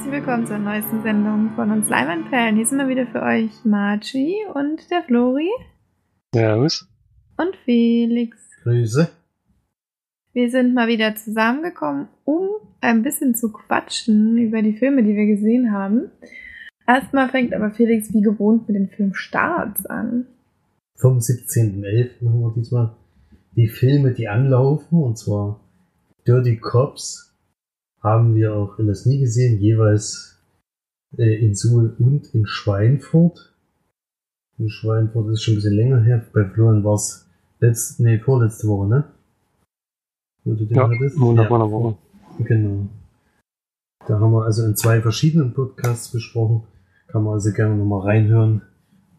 Herzlich willkommen zur neuesten Sendung von uns Leimanperlen. Hier sind wir wieder für euch Margie und der Flori. Servus. Und Felix. Grüße. Wir sind mal wieder zusammengekommen, um ein bisschen zu quatschen über die Filme, die wir gesehen haben. Erstmal fängt aber Felix wie gewohnt mit den Filmstarts an. Vom 17.11. haben wir diesmal die Filme, die anlaufen, und zwar Dirty Cops haben wir auch in das nie gesehen, jeweils äh, in Suhl und in Schweinfurt. In Schweinfurt ist schon ein bisschen länger her. Bei Florian war es letzte, nee, vorletzte Woche, ne? Wo du den ja, hattest? Montag, ja, Woche. Genau. Da haben wir also in zwei verschiedenen Podcasts besprochen. Kann man also gerne nochmal reinhören.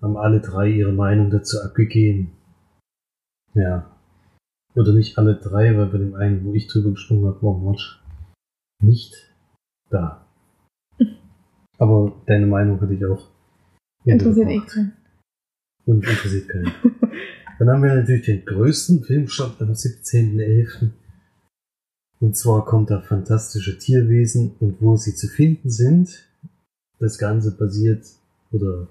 Haben alle drei ihre Meinung dazu abgegeben. Ja. Oder nicht alle drei, weil bei dem einen, wo ich drüber gesprochen habe, war March nicht da. Aber deine Meinung hatte ich auch. Interessiert eh keinen. Und interessiert keinen. Dann haben wir natürlich den größten Filmstart am 17.11. Und zwar kommt da fantastische Tierwesen und wo sie zu finden sind. Das Ganze basiert oder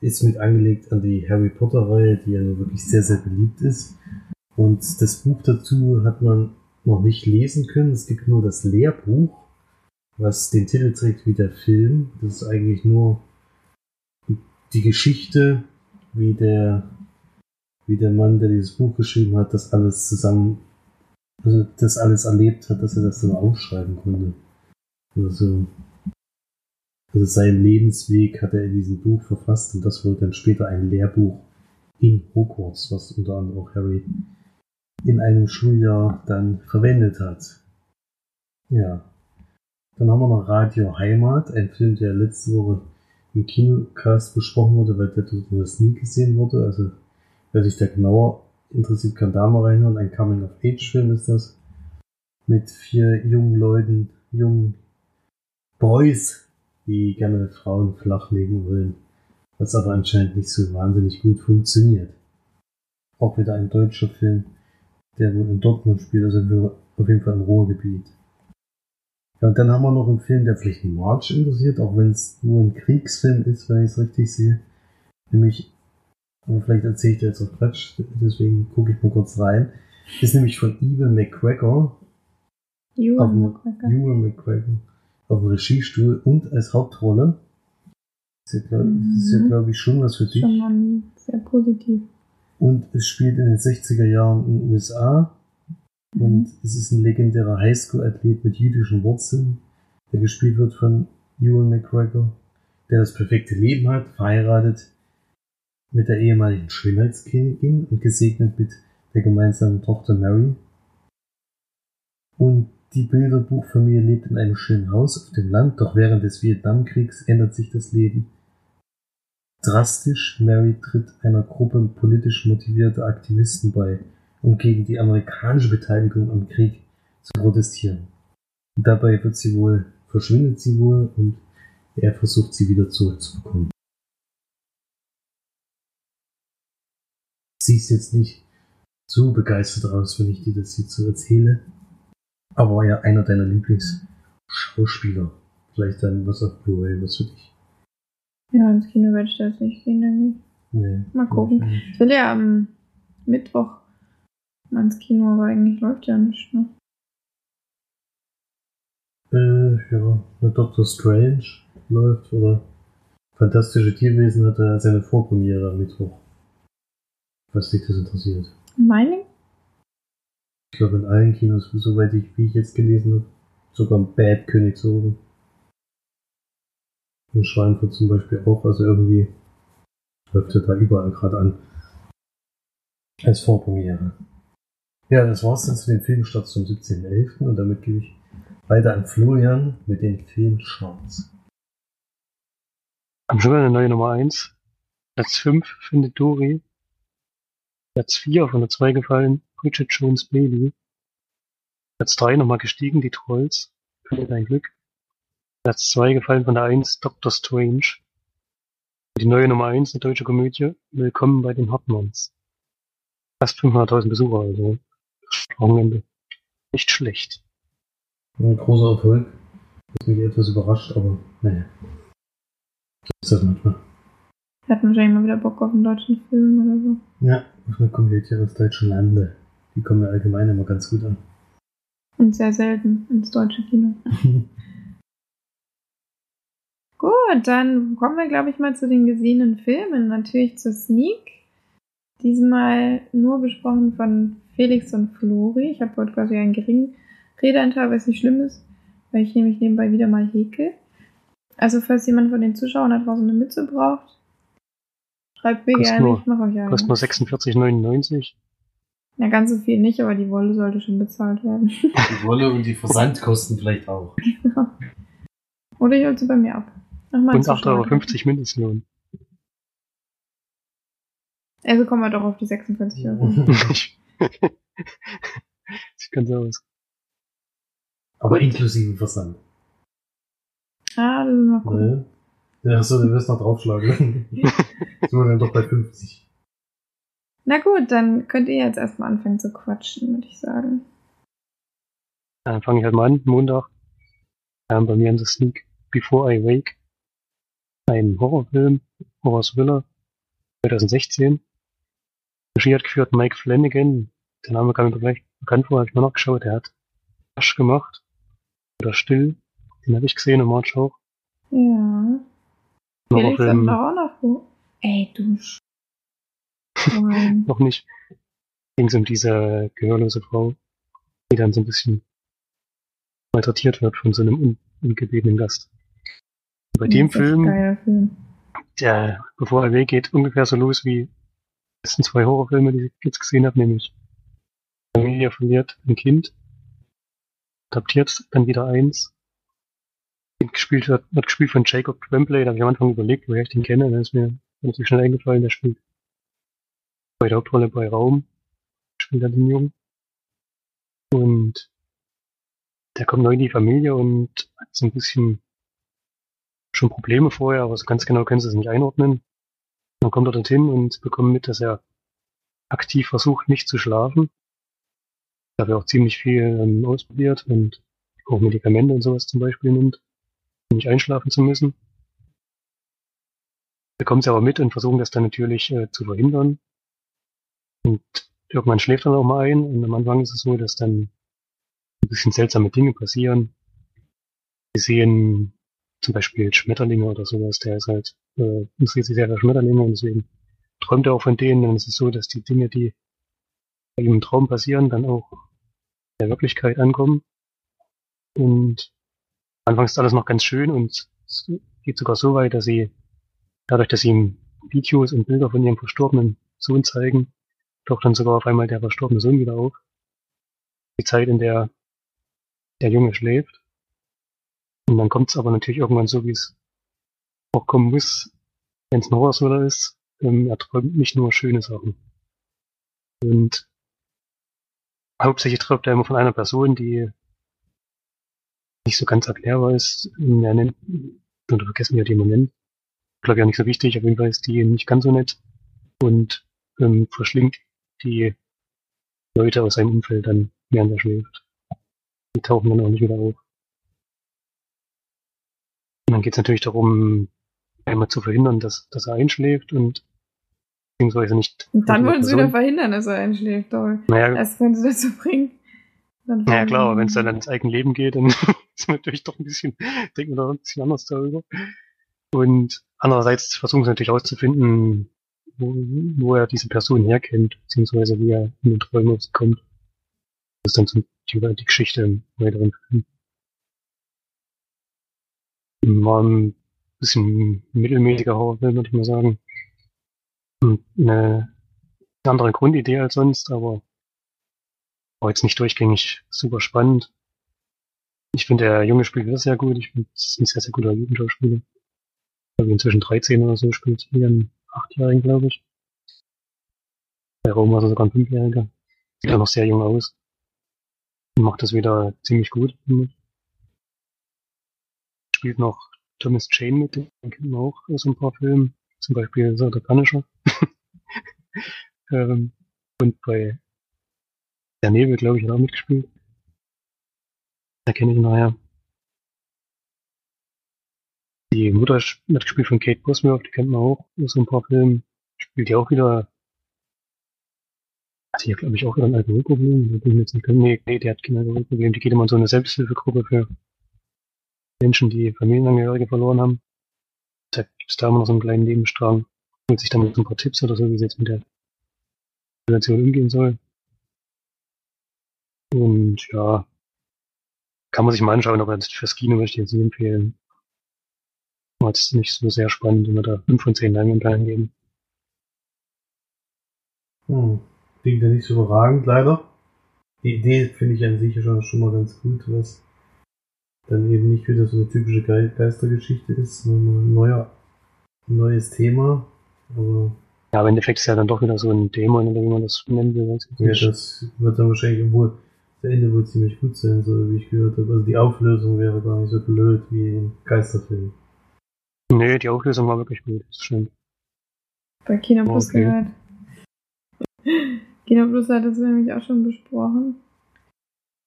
ist mit angelegt an die Harry Potter Reihe, die ja nur wirklich sehr, sehr beliebt ist. Und das Buch dazu hat man noch nicht lesen können. Es gibt nur das Lehrbuch, was den Titel trägt wie der Film. Das ist eigentlich nur die Geschichte, wie der, wie der Mann, der dieses Buch geschrieben hat, das alles zusammen, also das alles erlebt hat, dass er das dann aufschreiben konnte. Also, also seinen Lebensweg hat er in diesem Buch verfasst und das wurde dann später ein Lehrbuch in Hogwarts, was unter anderem auch Harry in einem Schuljahr dann verwendet hat. Ja. Dann haben wir noch Radio Heimat, ein Film, der letzte Woche im Kinocast besprochen wurde, weil der das nie gesehen wurde. Also wer sich da genauer interessiert, kann da mal reinhören. Ein Coming-of-Age-Film ist das. Mit vier jungen Leuten, jungen Boys, die gerne Frauen flachlegen wollen. Was aber anscheinend nicht so wahnsinnig gut funktioniert. Auch wieder ein deutscher Film der wohl in Dortmund spielt, also auf jeden Fall im Ruhrgebiet. Ja, und dann haben wir noch einen Film, der vielleicht March interessiert, auch wenn es nur ein Kriegsfilm ist, wenn ich es richtig sehe. Nämlich, aber vielleicht erzähle ich dir jetzt auch Quatsch, deswegen gucke ich mal kurz rein. Ist nämlich von Ewan McGregor. Ewan McGregor. Ewan McGregor. Auf dem Regiestuhl und als Hauptrolle. Das ist ja, glaube mhm. glaub ich, schon was für dich. Schon sehr positiv. Und es spielt in den 60er Jahren in den USA. Und es ist ein legendärer Highschool-Athlet mit jüdischen Wurzeln, der gespielt wird von Ewan McGregor, der das perfekte Leben hat, verheiratet mit der ehemaligen Schönheitskönigin und gesegnet mit der gemeinsamen Tochter Mary. Und die Bilderbuchfamilie lebt in einem schönen Haus auf dem Land, doch während des Vietnamkriegs ändert sich das Leben drastisch. Mary tritt einer Gruppe politisch motivierter Aktivisten bei, um gegen die amerikanische Beteiligung am Krieg zu protestieren. Dabei wird sie wohl, verschwindet sie wohl und er versucht sie wieder zurückzubekommen. Sie ist jetzt nicht so begeistert aus, wenn ich dir das jetzt so erzähle. Aber war ja einer deiner Lieblingsschauspieler. Vielleicht dann was auf Blu-ray, was für dich. Ja, ins Kino werde ich das nicht gehen, irgendwie. Nee, mal gucken. Ich will ja am Mittwoch mal ins Kino, aber eigentlich läuft ja nicht, ne? Äh, ja, Doctor Strange läuft oder Fantastische Tierwesen hat er seine Vorpremiere am Mittwoch. Was dich das interessiert. Meining? Ich glaube in allen Kinos, soweit ich, wie ich jetzt gelesen habe, sogar Bad Königshofen in Schweinfurt zum Beispiel auch. Also irgendwie läuft er da überall gerade an. Als Vorpremiere. Ja, das war's dann zu den Filmstarts zum 17.11. und damit gebe ich weiter an Florian mit den Filmcharts. Am schon eine neue Nummer 1. Platz 5 findet Dori. Platz 4 von der 2 gefallen, Bridget Jones Baby. Platz 3 nochmal gestiegen, die Trolls. Für dein Glück. Platz zwei gefallen von der Eins Doctor Strange. Die neue Nummer eins, eine deutsche Komödie, Willkommen bei den Hartmanns. Fast 500.000 Besucher, also Wochenende. Nicht schlecht. Ein großer Erfolg. Was mich etwas überrascht, aber naja. So ist das manchmal. Wir hatten wahrscheinlich mal wieder Bock auf einen deutschen Film oder so. Ja, auf eine Komödie aus deutschen Lande. Die kommen mir allgemein immer ganz gut an. Und sehr selten ins deutsche Kino. Gut, dann kommen wir, glaube ich, mal zu den gesehenen Filmen. Natürlich zur Sneak. Diesmal nur besprochen von Felix und Flori. Ich habe heute quasi einen geringen Redeanteil, was nicht schlimm ist, weil ich nämlich nebenbei wieder mal häkel. Also, falls jemand von den Zuschauern da draußen eine Mütze braucht, schreibt mir gerne, nur- ich mache euch eine. Kostet nur 46,99. Ja, ganz so viel nicht, aber die Wolle sollte schon bezahlt werden. Die Wolle und die Versandkosten vielleicht auch. Oder ich hol sie bei mir ab. Nochmal Und Zuschauer. 8,50 Euro Mindestlohn. Also kommen wir doch auf die 46 Euro. Sieht ganz so aus. Aber inklusive Versand. Ah, das ist mal cool. Ne? Ja, achso, du wirst noch draufschlagen. Sind wir dann doch bei 50. Na gut, dann könnt ihr jetzt erstmal anfangen zu quatschen, würde ich sagen. Dann fange ich halt mal an, Montag. Ähm, bei mir in der Sneak Before I Wake. Ein Horrorfilm, Horror-Thriller, 2016. Regie hat geführt Mike Flanagan. Der Name kam mir vielleicht bekannt vor, habe ich mal nachgeschaut. Der hat Asch gemacht. Oder Still. Den habe ich gesehen im March auch. Ja. Horrorfilm auch noch wo. Ey, du Schwein. noch nicht. Ging es um diese gehörlose Frau, die dann so ein bisschen malträtiert wird von so einem un ungebetenen Gast. Bei dem Das Film, Film. der bevor er weggeht, ungefähr so los wie die letzten zwei Horrorfilme, die ich jetzt gesehen habe, nämlich Familie verliert ein Kind, adaptiert dann wieder eins. Kind gespielt wird, wird gespielt von Jacob Tremblay, da habe ich am Anfang überlegt, woher ich den kenne, dann ist mir relativ schnell eingefallen, der spielt bei der Hauptrolle bei Raum, spielt er den Jungen. Und der kommt neu in die Familie und hat so ein bisschen schon Probleme vorher, aber so ganz genau können sie es nicht einordnen. Dann kommt er dorthin und bekommt mit, dass er aktiv versucht, nicht zu schlafen. Da er auch ziemlich viel ähm, ausprobiert und auch Medikamente und sowas zum Beispiel nimmt, um nicht einschlafen zu müssen. Bekommen sie aber mit und versuchen das dann natürlich äh, zu verhindern. Und irgendwann schläft er auch mal ein und am Anfang ist es so, dass dann ein bisschen seltsame Dinge passieren. Sie sehen zum Beispiel Schmetterlinge oder sowas, der ist halt, äh, interessiert sich sehr für Schmetterlinge und deswegen träumt er auch von denen. Es ist so, dass die Dinge, die im Traum passieren, dann auch in der Wirklichkeit ankommen. Und anfangs ist alles noch ganz schön und es geht sogar so weit, dass sie, dadurch, dass sie ihm Videos und Bilder von ihrem verstorbenen Sohn zeigen, taucht dann sogar auf einmal der verstorbene Sohn wieder auf. Die Zeit, in der der Junge schläft. Und dann kommt es aber natürlich irgendwann so, wie es auch kommen muss, wenn es ein Horror-Thriller ist. Ähm, er träumt nicht nur schöne Sachen. Und hauptsächlich träumt er immer von einer Person, die nicht so ganz erklärbar ist. Er nennt, oder vergessen wir die man nennt. Glaube ja nicht so wichtig, auf jeden Fall ist die nicht ganz so nett und ähm, verschlingt die Leute aus seinem Umfeld dann, während er schläft. Die tauchen dann auch nicht wieder auf. Und dann geht es natürlich darum, einmal zu verhindern, dass, dass er einschläft und beziehungsweise nicht. Und dann wollen sie wieder verhindern, dass er einschläft. Toll. Naja, Erst wenn sie dazu bringen. Dann naja klar, aber wenn es dann ans eigene Leben geht, dann ist man natürlich doch ein bisschen, denkt man da ein bisschen anders darüber. Und andererseits versuchen sie natürlich herauszufinden, wo, wo er diese Person herkennt, beziehungsweise wie er in den Träumen kommt. Das ist dann so die, die Geschichte im weiteren Film. War ein bisschen mittelmäßiger Horrorfilm, würde ich mal sagen. Eine andere Grundidee als sonst, aber war jetzt nicht durchgängig super spannend. Ich finde, der Junge spielt das sehr gut. Ich finde, es ist ein sehr, sehr guter Jugendschauspieler. Ich glaube, inzwischen 13 oder so spielt hier einen Achtjährigen, glaube ich. Bei Rom war er sogar ein Fünfjähriger. Sieht auch noch sehr jung aus. Und macht das wieder ziemlich gut, finde ich. Spielt noch Thomas Jane mit, den kennt man auch aus ein paar Filmen. Zum Beispiel der Punisher. ähm, und bei der Nebel, glaube ich, hat auch mitgespielt. Da kenne ich ihn nachher. Die Mutter wird gespielt von Kate Bosworth, die kennt man auch aus ein paar Filmen. Spielt die auch wieder. Hat ja, glaube ich, auch wieder ein Alkoholproblem? Nee, die hat kein Alkoholproblem. Die geht immer in so eine Selbsthilfegruppe für Menschen, die Familienangehörige verloren haben. Da gibt es da immer noch so einen kleinen Nebenstrang. Holt sich dann so ein paar Tipps oder so, wie sie jetzt mit der Situation umgehen soll. Und ja, kann man sich mal anschauen, aber fürs Kino möchte ich jetzt nicht empfehlen. War jetzt nicht so sehr spannend, wenn wir da 5 von 10 Leinwandperlen geben. Hm. Klingt ja nicht so überragend, leider. Die Idee finde ich an sich schon, schon mal ganz gut, was dann eben nicht wieder so eine typische Ge Geistergeschichte ist, sondern ein neuer, ein neues Thema. Aber Ja, aber im Endeffekt ist ja dann doch wieder so ein Dämon, oder wie man das nennen will. weiß ich ja, nicht. das wird dann wahrscheinlich wohl, das Ende wohl ziemlich gut sein, so wie ich gehört habe. Also die Auflösung wäre gar nicht so blöd wie im Geisterfilm. Nee, die Auflösung war wirklich gut, das stimmt. Bei Kino Plus Okay. gehört. Kino Plus hat das nämlich auch schon besprochen.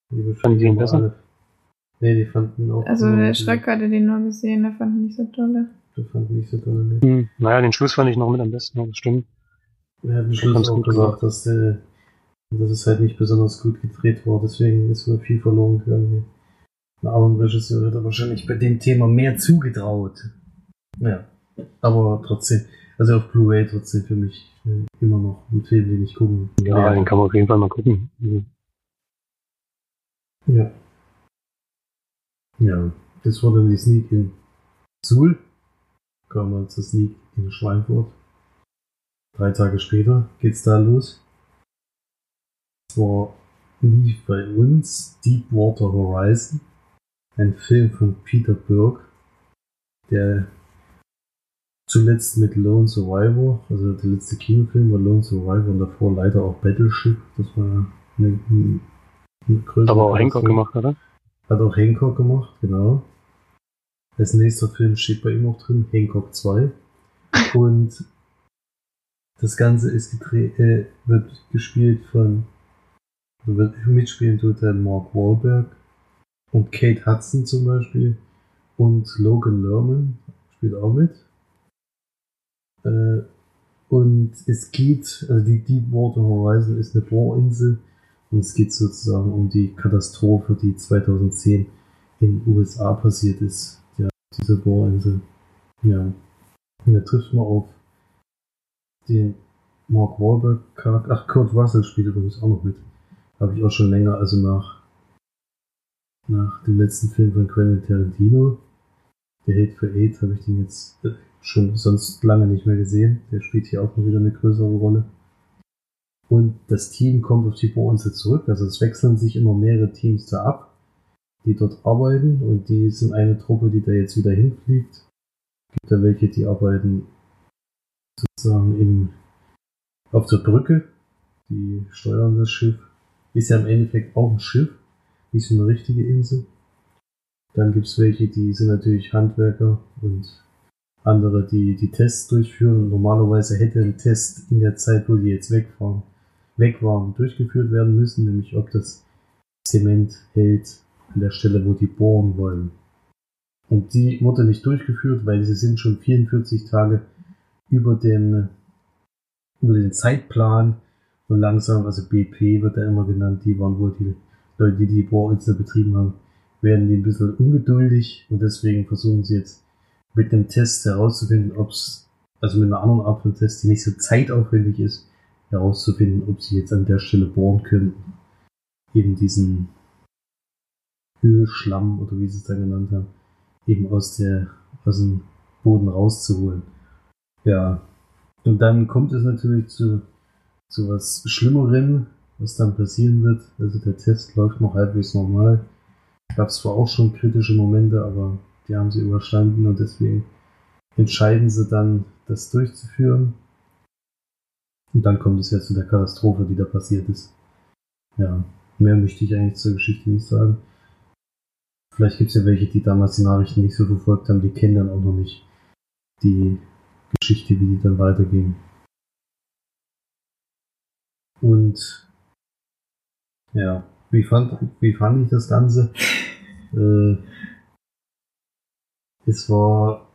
Die Fanden die ihn besser? Nee, die fanden auch. Also der Schreck hatte den nur gesehen, der fand ihn nicht so toll. Die fanden nicht so toll. Nee. Hm, naja, den Schluss fand ich noch mit am besten, ja, das stimmt. Er hat am Schluss Ganz auch gut gesagt, dass, der, dass es halt nicht besonders gut gedreht war, deswegen ist wohl viel verloren gegangen. Ein anderen Regisseur hätte wahrscheinlich bei dem Thema mehr zugetraut. Ja, aber trotzdem, also auf Blu-ray trotzdem für mich äh, immer noch ein Film, den ich gucken Ja, werde. den kann man auf jeden Fall mal gucken. Mhm. Ja. Ja, das war dann die Sneak in Suhl. Kam mal zur Sneak in Schweinfurt. Drei Tage später geht's da los. Zwar lief bei uns Deepwater Horizon, ein Film von Peter Burke, der zuletzt mit Lone Survivor, also der letzte Kinofilm war Lone Survivor und davor leider auch Battleship, das war eine, eine, eine größere Aber auch Hancock gemacht, oder? Hat auch Hancock gemacht, genau. Als nächster Film steht bei ihm auch drin, Hancock 2. Und das Ganze ist gedreht, äh, wird gespielt von, wird mitspielen tut der Mark Wahlberg und Kate Hudson zum Beispiel und Logan Lerman spielt auch mit. Äh, und es geht, also die Deepwater Horizon ist eine Bohrinsel und es geht sozusagen um die Katastrophe, die 2010 in den USA passiert ist. Ja, diese Bohrinsel. Ja. Und da trifft man auf den Mark Wahlberg Charakter. Ach, Kurt Russell spielt übrigens auch noch mit. Habe ich auch schon länger, also nach, nach dem letzten Film von Quentin Tarantino. Der Hate for Eight habe ich den jetzt äh, schon sonst lange nicht mehr gesehen. Der spielt hier auch mal wieder eine größere Rolle. Und das Team kommt auf die Bohrinsel zurück. Also es wechseln sich immer mehrere Teams da ab, die dort arbeiten. Und die sind eine Truppe, die da jetzt wieder hinfliegt. Gibt da welche, die arbeiten sozusagen im, auf der Brücke. Die steuern das Schiff. Ist ja im Endeffekt auch ein Schiff, nicht so eine richtige Insel. Dann gibt's welche, die sind natürlich Handwerker und andere, die die Tests durchführen. Normalerweise hätte ein Test in der Zeit, wo die jetzt wegfahren, weg waren, durchgeführt werden müssen, nämlich ob das Zement hält an der Stelle, wo die bohren wollen. Und die wurde nicht durchgeführt, weil sie sind schon 44 Tage über den, über den Zeitplan und langsam, also BP wird da immer genannt, die waren wohl die Leute, die die Bohrinsel betrieben haben, werden die ein bisschen ungeduldig und deswegen versuchen sie jetzt mit dem Test herauszufinden, ob es, also mit einer anderen Art von Test, die nicht so zeitaufwendig ist, herauszufinden, ob sie jetzt an der Stelle bohren können. Eben diesen Ölschlamm oder wie sie es da genannt haben, eben aus der, aus dem Boden rauszuholen. Ja. Und dann kommt es natürlich zu, zu was Schlimmerem, was dann passieren wird. Also der Test läuft noch halbwegs normal. Gab zwar auch schon kritische Momente, aber die haben sie überstanden und deswegen entscheiden sie dann, das durchzuführen. Und dann kommt es ja zu der Katastrophe, die da passiert ist. Ja, mehr möchte ich eigentlich zur Geschichte nicht sagen. Vielleicht gibt es ja welche, die damals die Nachrichten nicht so verfolgt haben, die kennen dann auch noch nicht die Geschichte, wie die dann weiterging. Und ja, wie fand, wie fand ich das Ganze? äh, es war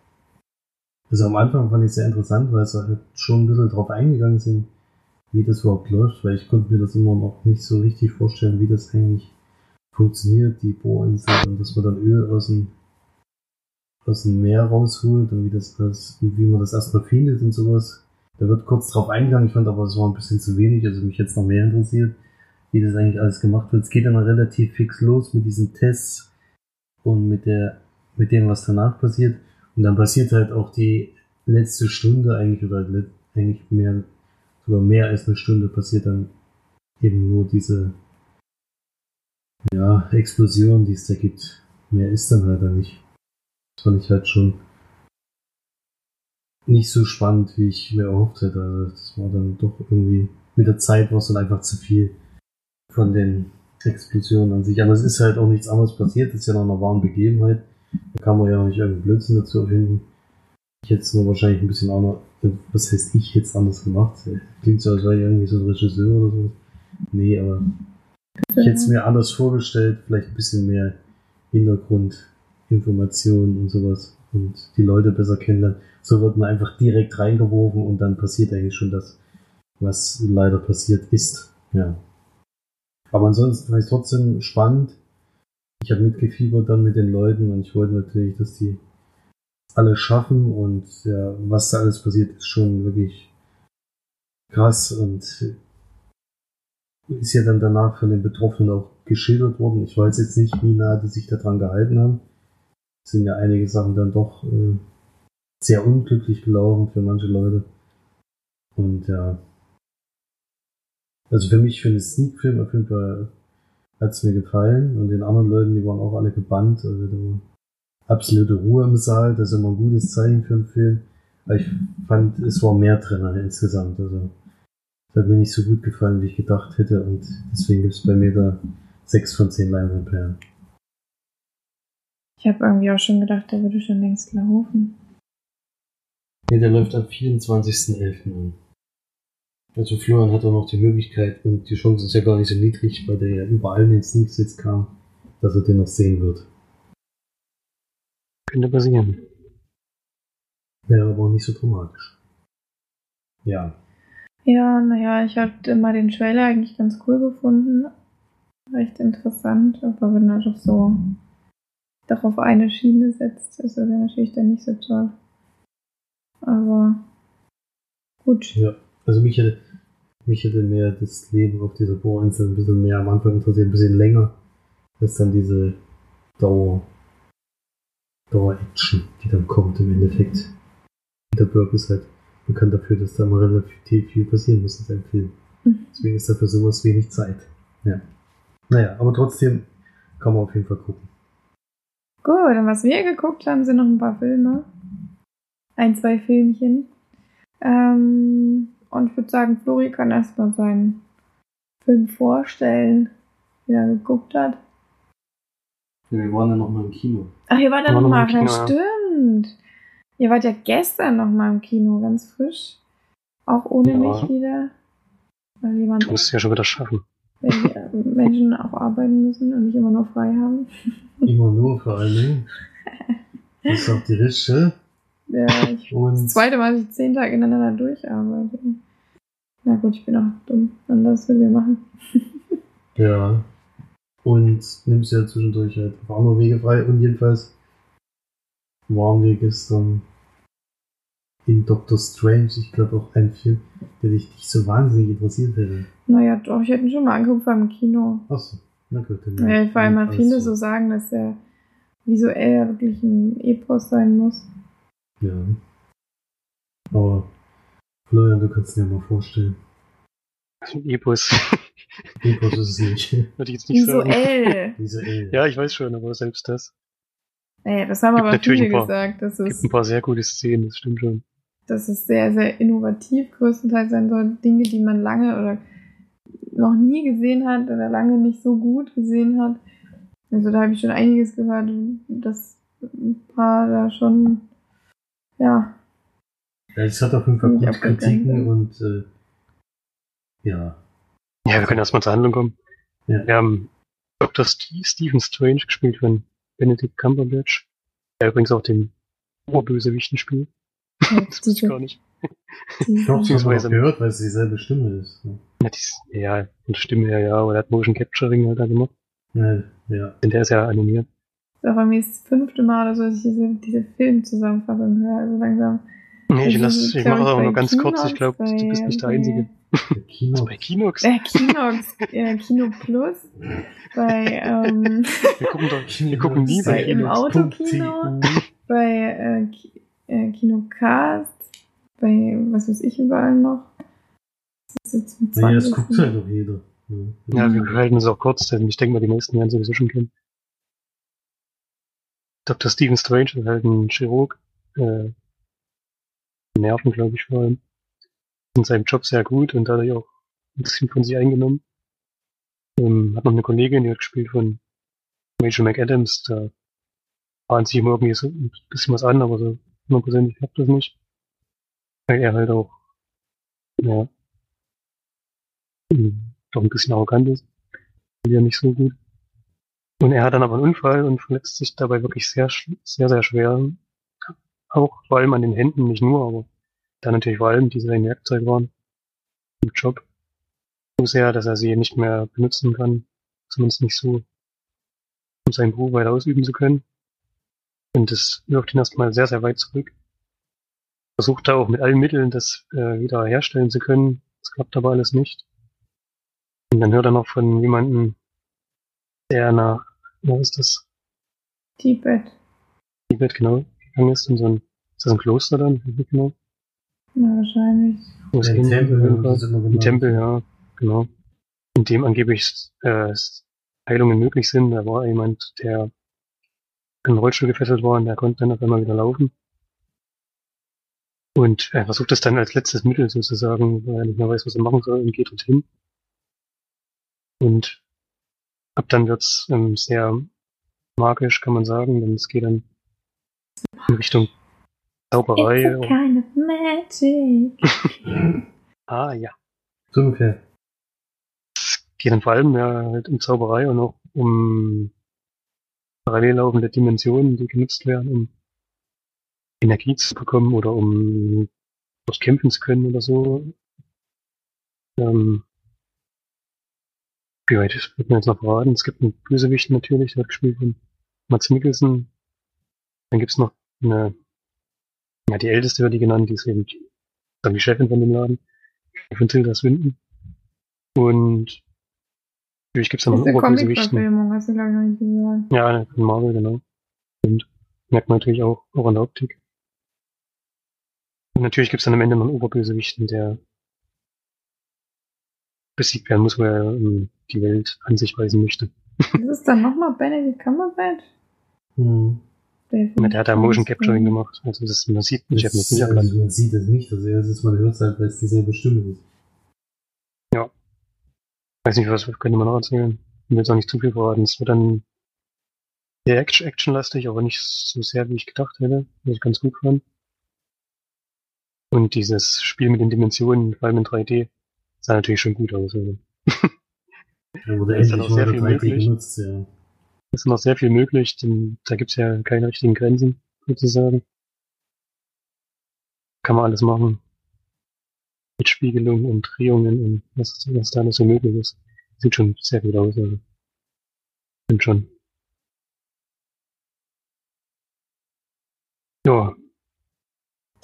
Also am Anfang fand ich es sehr interessant, weil sie halt schon ein bisschen drauf eingegangen sind, wie das überhaupt läuft, weil ich konnte mir das immer noch nicht so richtig vorstellen, wie das eigentlich funktioniert, die Bohrinsel, und dass man dann Öl aus dem, aus dem Meer rausholt und wie das, das wie man das erstmal findet und sowas. Da wird kurz drauf eingegangen, ich fand aber, es war ein bisschen zu wenig, also mich jetzt noch mehr interessiert, wie das eigentlich alles gemacht wird. Es geht dann relativ fix los mit diesen Tests und mit der, mit dem, was danach passiert. Und dann passiert halt auch die letzte Stunde eigentlich, oder eigentlich mehr, sogar mehr als eine Stunde passiert dann eben nur diese, ja, Explosion, die es da gibt. Mehr ist dann halt da nicht. Das fand ich halt schon nicht so spannend, wie ich mir erhofft hätte. Also das war dann doch irgendwie, mit der Zeit war es dann einfach zu viel von den Explosionen an sich. Aber es ist halt auch nichts anderes passiert. Das ist ja noch eine warme Begebenheit. Da kann man ja auch nicht irgendeinen Blödsinn dazu erfinden. Ich hätte es nur wahrscheinlich ein bisschen anders, was heißt ich jetzt anders gemacht? Klingt so, als wäre ich irgendwie so ein Regisseur oder so. Nee, aber ich hätte es mir anders vorgestellt. Vielleicht ein bisschen mehr Hintergrundinformationen und sowas. Und die Leute besser kennenlernen. So wird man einfach direkt reingeworfen und dann passiert eigentlich schon das, was leider passiert ist. Ja. Aber ansonsten ich es trotzdem spannend. Ich habe mitgefiebert dann mit den Leuten und ich wollte natürlich, dass die alles schaffen und ja, was da alles passiert, ist schon wirklich krass und ist ja dann danach von den Betroffenen auch geschildert worden. Ich weiß jetzt nicht, wie nah die sich daran gehalten haben. Es sind ja einige Sachen dann doch äh, sehr unglücklich gelaufen für manche Leute. Und ja, also für mich, für einen Sneak-Film auf jeden Fall hat es mir gefallen. Und den anderen Leuten, die waren auch alle gebannt. Also da war absolute Ruhe im Saal. Das ist immer ein gutes Zeichen für einen Film. Aber ich fand, es war mehr drin insgesamt. Also das hat mir nicht so gut gefallen, wie ich gedacht hätte. Und deswegen gibt es bei mir da sechs von zehn Leinwandperlen. Ich habe irgendwie auch schon gedacht, der würde schon längst laufen. Nee, der läuft am 24.11. an. Also Florian hat auch noch die Möglichkeit und die Chance ist ja gar nicht so niedrig, weil der ja überall in den Sneaks jetzt kam, dass er den noch sehen wird. Könnte passieren. Wäre aber auch nicht so dramatisch. Ja. Ja, naja, ich habe immer den Trailer eigentlich ganz cool gefunden. Recht interessant, aber wenn er doch so doch auf eine Schiene setzt, ist er natürlich dann nicht so toll. Aber gut. Ja. Also mich hätte, mich hätte mehr das Leben auf dieser Bohrinsel ein bisschen mehr am Anfang interessiert, ein bisschen länger, als dann diese Dauer, Dauer-Action, die dann kommt im Endeffekt. Der Burke ist halt bekannt dafür, dass da mal relativ viel passieren muss in seinem Film. Mhm. Deswegen ist da für sowas wenig Zeit. Ja. Naja, aber trotzdem kann man auf jeden Fall gucken. Gut, und was wir geguckt haben, sind noch ein paar Filme. Ein, zwei Filmchen. Ähm, und ich würde sagen, Flori kann erstmal seinen Film vorstellen, wie er geguckt hat. Ja, wir waren ja noch mal im Kino. Ach, ihr wart ja noch mal, ja, stimmt. Ihr wart ja gestern noch mal im Kino, ganz frisch. Auch ohne ja. mich wieder. Weil jemand du musst es ja schon wieder schaffen. Weil Menschen auch arbeiten müssen und nicht immer nur frei haben. Immer nur vor allen Dingen. Das ist auch die Rische. Ja, ich, und das zweite Mal, dass ich zehn Tage ineinander durcharbeite. Na gut, ich bin auch dumm. Anders würden wir machen. ja. Und nimmst ja zwischendurch halt auf andere Wege frei. Und jedenfalls waren wir gestern in Doctor Strange. Ich glaube auch ein Film, der dich nicht so wahnsinnig interessiert hätte. Naja, doch, ich hätte ihn schon mal angeguckt beim Kino. Achso, na gut. Dann ja, vor allem mal viele so sagen, dass er visuell wirklich ein Epos sein muss. Ja. Aber Florian, du kannst dir mal vorstellen. Epos. Epos ist es nicht. Würde ich jetzt nicht Visuell. Visuell. Ja, ich weiß schon, aber selbst das. Naja, das haben aber viele paar, gesagt. Das ist, gibt ein paar sehr gute Szenen, das stimmt schon. Das ist sehr, sehr innovativ. Größtenteils sind so Dinge, die man lange oder noch nie gesehen hat oder lange nicht so gut gesehen hat. Also da habe ich schon einiges gehört, dass ein paar da schon ja. Ja, es hat auf jeden Fall gute Kritiken und äh, ja. Ja, wir können erstmal zur Handlung kommen. Ja. Wir haben Dr. Stephen Strange gespielt von Benedict Cumberbatch, der übrigens auch den Oberbösewichten spielt. Das wusste ich gar nicht. Ich habe ich auch gehört, weil es dieselbe Stimme ist. ne? Ja, dies, ja, von der Stimme her, ja, aber er hat Motion Capturing halt da gemacht. Ja, ja. Denn der ist ja animiert. Ist auch bei mir das fünfte Mal oder so, dass ich diese, diese Filmzusammenfassung höre. Also langsam. Nee, ich, Das lass, ich mache auch bei nur ganz kurz. Ich Kinox, glaube, du bist nicht der bei- Einzige. Der Kino. Also bei Kinox. Äh, Kinox, äh, Kino Plus, bei, ähm, Wir gucken doch, wir gucken nie Bei bei im Kinox. Autokino. bei äh, äh, Kinocast, bei was weiß ich überall noch. Das ist jetzt Naja, das 20. guckt halt doch jeder. Ja. Ja, wir halten uns auch kurz, denn ich denke mal, die meisten werden sowieso schon kennen. Dr. Stephen Strange ist halt ein Chirurg. Äh, Nerven, glaube ich, vor allem. In seinem Job sehr gut und dadurch auch ein bisschen von sich eingenommen. Ähm, hat noch eine Kollegin, die hat gespielt von Rachel McAdams. Da bahnt sich ihm irgendwie so ein bisschen was an, aber so hundertprozentig klappt das nicht. Weil er halt auch, ja, doch ein bisschen arrogant ist. Ja, nicht so gut. Und er hat dann aber einen Unfall und verletzt sich dabei wirklich sehr, sehr, sehr schwer. Auch vor allem an den Händen, nicht nur, aber dann natürlich vor allem, die sein Werkzeug waren im Job. So sehr, dass er sie nicht mehr benutzen kann. Zumindest nicht so, um seinen Beruf weiter ausüben zu können. Und das wirft ihn erstmal sehr, sehr weit zurück. Versucht da auch mit allen Mitteln, das äh, wieder herstellen zu können. Das klappt aber alles nicht. Und dann hört er noch von jemandem, der nach, wo ist das? Tibet. Tibet genau gegangen ist, in so ein, ist das ein Kloster dann? Genau. Ja, wahrscheinlich. Wo es Der hin- Tempel, ist immer Ein. Tempel, ja, genau. In dem angeblich äh, Heilungen möglich sind. Da war jemand, der an den Rollstuhl gefesselt war und der konnte dann auf einmal wieder laufen. Und er versucht das dann als letztes Mittel sozusagen, weil er nicht mehr weiß, was er machen soll und geht dorthin. Und ab dann wird's ähm, sehr magisch, kann man sagen, denn es geht dann in Richtung Zauberei. It's a kind of magic. Ah ja. So ungefähr. Es geht dann vor allem ja halt um Zauberei und auch um parallel laufende Dimensionen, die genutzt werden, um Energie zu bekommen oder um dort kämpfen zu können oder so. Ähm, wie weit wird man jetzt noch verraten? Es gibt einen Bösewicht natürlich, der wird gespielt von Mats Mikkelsen. Dann gibt's noch eine, ja, die älteste wird die genannt, die ist eben die, dann die Chefin von dem Laden, von Tilda Swinton. Und natürlich gibt's dann Das noch Oberbösewichten. Comic-Verfilmung, hast du glaube ich noch nicht gesagt. Ja, von Marvel, genau. Und merkt man natürlich auch, auch an der Optik. Und natürlich gibt's dann am Ende noch einen Oberbösewichten, der besiegt werden muss, weil er ähm, die Welt an sich weisen möchte. Das ist dann nochmal Benedict Cumberbatch? Hm. Der, Ja, der hat da Motion Capturing gemacht. Also das, man sieht, ich habe Das, nicht also man sieht es nicht, also erstens mal hört es halt, weil es dieselbe Stimme ist. Weiß nicht, was könnte man noch erzählen. Ich will jetzt auch nicht zu viel verraten. Es wird dann sehr action- actionlastig, aber nicht so sehr, wie ich gedacht hätte, was ich ganz gut fand. Und dieses Spiel mit den Dimensionen, vor allem in 3D, sah natürlich schon gut aus. Also. Da wurde ist dann endlich auch sehr mal viel 3D möglich. genutzt, ja. Es ist noch sehr viel möglich, denn da gibt's ja keine richtigen Grenzen, sozusagen. Kann man alles machen. Mit Spiegelung und Drehungen und was, was da alles so möglich ist. Sieht schon sehr gut aus, also. Stimmt schon. Ja,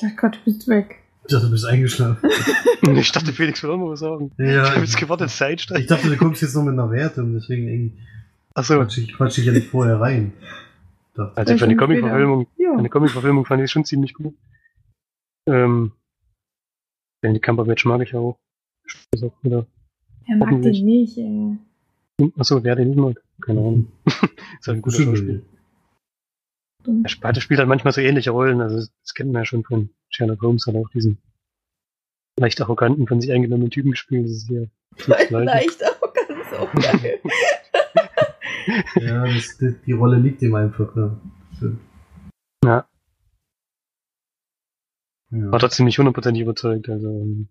Ach Gott, du bist weg. Ich dachte, du bist eingeschlafen. ich dachte, Felix will auch noch was sagen. Ich ja, habe jetzt gewartet, Zeitstein. ich dachte, du kommst jetzt noch mit einer Wertung, deswegen irgendwie Achso, quatsch ich, quatsch ich ja nicht vorher rein. Dachte, also für eine schon Comic-Verfilmung Ja. Eine Comic-Verfilmung fand ich schon ziemlich gut. Ähm, denn die Cumberbatch mag ich auch. Ist auch wieder. Er mag den nicht, ey. Achso, wer den nicht mag? Keine Ahnung. ist halt ein guter. Er sp- der spielt halt manchmal so ähnliche Rollen, also das kennt man ja schon von Sherlock Holmes, hat auch diesen leicht arroganten, von sich eingenommenen Typen gespielt. Das ist hier das Gleiche. Leicht auch ganz so geil. Ja, das, die, die Rolle liegt ihm einfach. Ja. Stimmt. Ja, Ja. war trotzdem nicht hundertprozentig überzeugt, also ähm,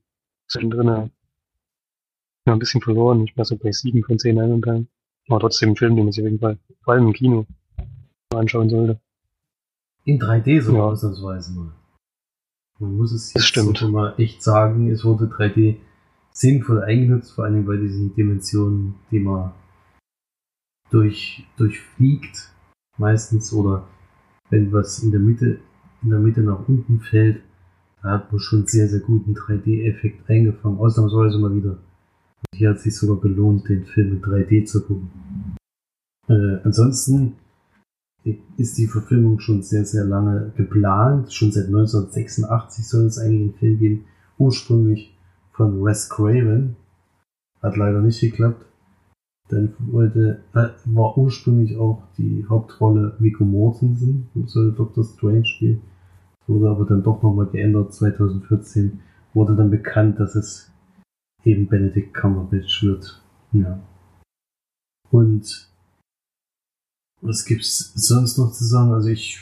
zwischendrin äh, ja, ein bisschen verloren. Ich war so bei sieben von zehn Einzelteilen. Aber trotzdem ein Film, den man sich auf jeden Fall, vor allem im Kino, anschauen sollte. In 3D so Ja. ausnahmsweise mal. Man muss es jetzt auch mal echt sagen, es wurde 3D sinnvoll eingenutzt, vor allem bei diesen Dimensionen, die man durch, durchfliegt, meistens, oder wenn was in der Mitte, in der Mitte nach unten fällt, da hat man schon sehr, sehr guten 3D-Effekt eingefangen, ausnahmsweise mal wieder. Und hier hat es sich sogar gelohnt, den Film in 3D zu gucken. Äh, ansonsten ist die Verfilmung schon sehr, sehr lange geplant. Schon seit 1986 soll es eigentlich einen Film geben. Ursprünglich von Wes Craven. Hat leider nicht geklappt. Dann wollte, äh, war ursprünglich auch die Hauptrolle Viggo Mortensen, soll Dr. Strange spielen. Wurde aber dann doch nochmal geändert. 2014 wurde dann bekannt, dass es eben Benedict Cumberbatch wird. Ja. Und was gibt's sonst noch zu sagen? Also ich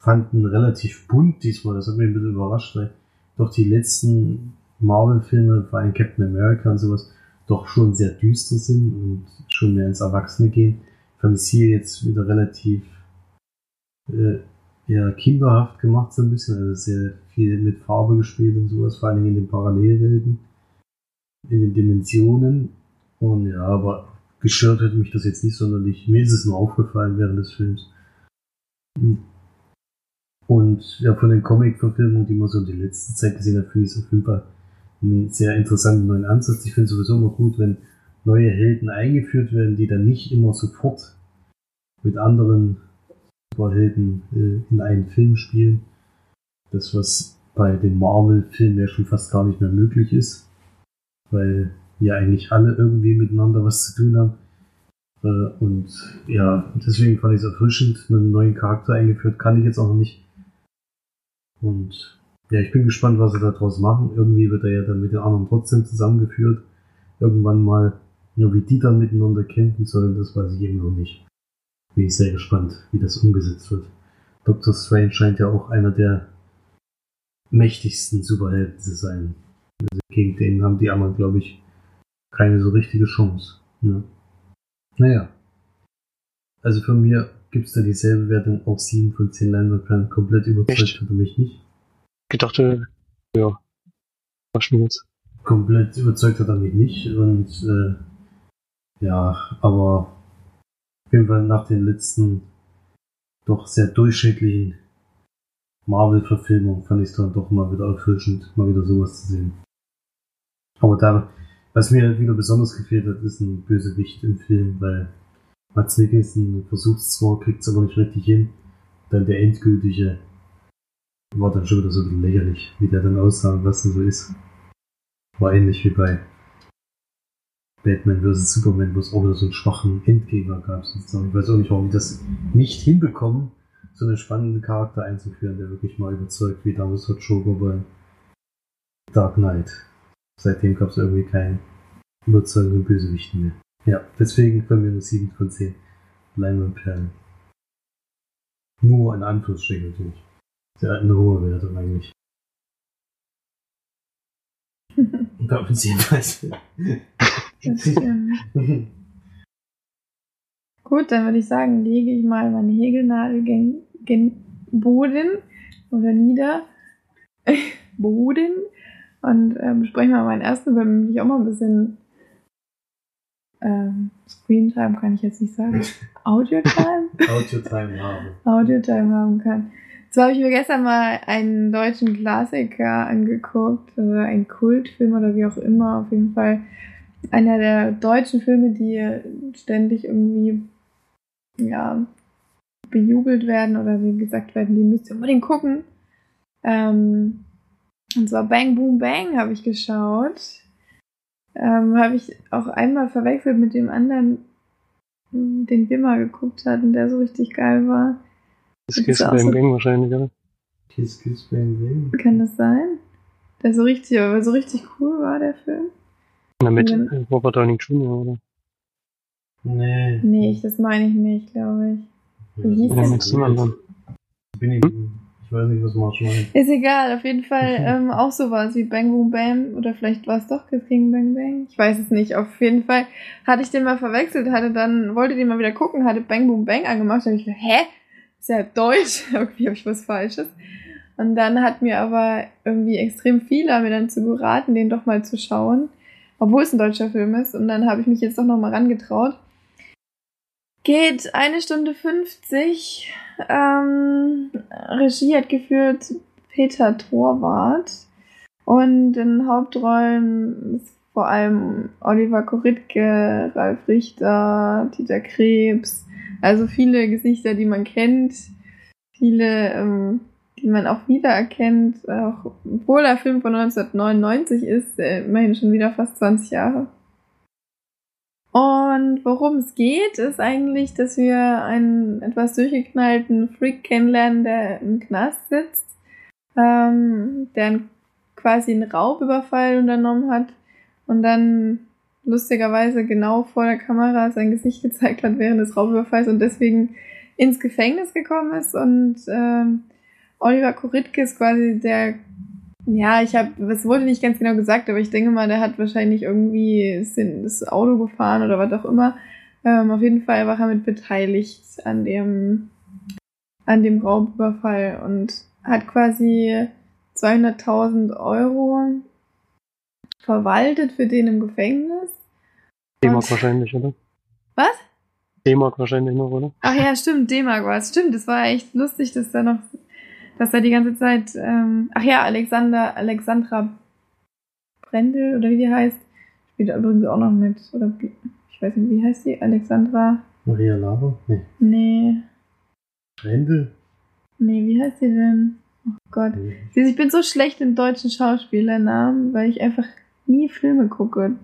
fand ihn relativ bunt diesmal, das hat mich ein bisschen überrascht, weil doch die letzten Marvel-Filme, vor allem Captain America und sowas, doch schon sehr düster sind und schon mehr ins Erwachsene gehen. Fand ich hier jetzt wieder relativ äh, ja, kinderhaft gemacht, so ein bisschen, also sehr viel mit Farbe gespielt und sowas, vor allem in den Parallelwelten, in den Dimensionen. Und ja, aber gestört hat mich das jetzt nicht sonderlich. Mir ist es nur aufgefallen während des Films. Und ja, von den Comic-Verfilmungen, die man so in der letzten Zeit gesehen hat, finde ich es auf jeden Fall einen sehr interessanten neuen Ansatz. Ich finde sowieso immer gut, wenn neue Helden eingeführt werden, die dann nicht immer sofort mit anderen Superhelden äh, in einen Film spielen. Das, was bei den Marvel-Filmen ja schon fast gar nicht mehr möglich ist, weil ja eigentlich alle irgendwie miteinander was zu tun haben. Äh, und ja, deswegen fand ich es erfrischend, einen neuen Charakter eingeführt, kann ich jetzt auch noch nicht. Und ja, ich bin gespannt, was sie daraus machen. Irgendwie wird er ja dann mit den anderen trotzdem zusammengeführt. Irgendwann mal, nur wie die dann miteinander kämpfen sollen, das weiß ich eben noch nicht. Bin ich sehr gespannt, wie das umgesetzt wird. Dr. Strange scheint ja auch einer der mächtigsten Superhelden zu sein. Also gegen den haben die anderen, glaube ich, keine so richtige Chance. Ja. Naja. Also von mir gibt es da dieselbe Wertung, auch 7 von 10 Leinwandperlen. Komplett überzeugt Echt? hat er mich nicht. Gedacht, äh, ja, war schon jetzt. Komplett überzeugt hat er mich nicht. Und äh, ja, aber auf jeden Fall nach den letzten doch sehr durchschnittlichen Marvel-Verfilmungen fand ich es dann doch mal wieder erfrischend, mal wieder sowas zu sehen. Aber da, was mir wieder besonders gefehlt hat, ist ein Bösewicht im Film, weil Mats Mikkelsen versucht es zwar, kriegt es aber nicht richtig hin. Dann der endgültige war dann schon wieder so ein bisschen lächerlich, wie der dann aussah und was denn so ist. War ähnlich wie bei Batman vs. Superman, wo es auch wieder so einen schwachen Endgegner gab. Sozusagen. Ich weiß auch nicht, warum die das nicht hinbekommen, so einen spannenden Charakter einzuführen, der wirklich mal überzeugt, wie damals der Joker bei Dark Knight. Seitdem gab es irgendwie keinen überzeugenden Bösewichten mehr. Ja, deswegen von mir eine 7 von 10 Leinwandperlen. Nur in Anführungsstrichen natürlich. Der hat eine hohe Wertung eigentlich. Bei uns jedenfalls. Gut, dann würde ich sagen, lege ich mal meine Häkelnadel gen, gen Boden oder nieder. Boden. Und äh, besprechen wir mal meinen ersten, weil ich auch mal ein bisschen ähm, Screentime kann ich jetzt nicht sagen. Audio-Time? Audio-Time haben. Audio-Time haben kann. Zwar habe ich mir gestern mal einen deutschen Klassiker angeguckt, oder einen Kultfilm oder wie auch immer, auf jeden Fall einer der deutschen Filme, die ständig irgendwie ja bejubelt werden oder wie gesagt werden, die müsst ihr unbedingt gucken. Ähm, und zwar Bang Boom Bang habe ich geschaut. Ähm, habe ich auch einmal verwechselt mit dem anderen, den wir mal geguckt hatten, der so richtig geil war. Auch beim so- Gang wahrscheinlich, oder? Kiss, Kiss, Bang, Bang. Kann das sein? Der so richtig, aber so richtig cool war, der Film? Na, mit Ja. äh, Robert Downey Jr., oder? Nee. Nee, ich, das meine ich nicht, glaube ich. Wie hieß Oder der? mit dem anderen? Bin ich, ich weiß nicht, was Marsch meint. Ist egal, auf jeden Fall ähm, auch sowas wie Bang Boom Bam oder vielleicht war es doch Kiss King Bang Bang. Ich weiß es nicht. Auf jeden Fall hatte ich den mal verwechselt, hatte dann, wollte den mal wieder gucken, hatte Bang Boom Bang angemacht, hab ich gedacht, hä? Ist ja deutsch. Irgendwie habe ich was Falsches. Und dann hat mir aber irgendwie extrem viele mir dann zu geraten, den doch mal zu schauen, obwohl es ein deutscher Film ist. Und dann habe ich mich jetzt doch noch mal rangetraut. Geht eine Stunde 50. Ähm, Regie hat geführt Peter Torwart. Und in Hauptrollen vor allem Oliver Koritke, Ralf Richter, Dieter Krebs. Also viele Gesichter, die man kennt. Viele, ähm, die man auch wiedererkennt. Auch, obwohl der Film von 1999 ist, immerhin schon wieder fast 20 Jahre. Und worum es geht, ist eigentlich, dass wir einen etwas durchgeknallten Freak kennenlernen, der im Knast sitzt, ähm, der quasi einen Raubüberfall unternommen hat und dann lustigerweise genau vor der Kamera sein Gesicht gezeigt hat während des Raubüberfalls und deswegen ins Gefängnis gekommen ist. Und ähm, Oliver Koritke ist quasi der ja, ich habe, es wurde nicht ganz genau gesagt, aber ich denke mal, der hat wahrscheinlich irgendwie das Auto gefahren oder was auch immer. Ähm, auf jeden Fall war er mit beteiligt an dem, an dem Raubüberfall und hat quasi 200.000 Euro verwaltet für den im Gefängnis. D-Mark wahrscheinlich, oder? Was? D-Mark wahrscheinlich noch, oder? Ach ja, stimmt, D-Mark war es. Stimmt, das war echt lustig, dass da noch dass er die ganze Zeit, ähm, ach ja, Alexander, Alexandra Brendel oder wie die heißt, spielt übrigens auch noch mit. Oder ich weiß nicht, wie heißt die? Alexandra? Maria Lava? Nee. Nee. Brendel? Nee, wie heißt sie denn? Oh Gott. Nee. Ich bin so schlecht in deutschen Schauspielernamen, weil ich einfach nie Filme gucke.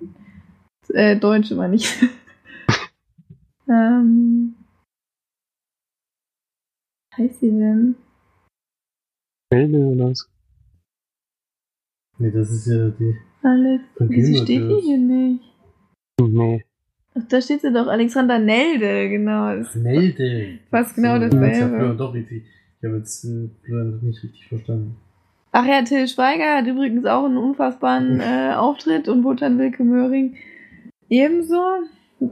Äh, Deutsche meine ich. ähm. heißt sie denn? Was? Nee, das ist ja die. Alex, wieso steht die hier nicht? Nee. Ach, da steht sie doch, Alexander Nelde, genau. Nelde. Fast genau so, dasselbe. Ja, doch richtig. Ich habe jetzt äh, nicht richtig verstanden. Ach ja, Till Schweiger hat übrigens auch einen unfassbaren äh, Auftritt und Wotan Wilke Möhring ebenso.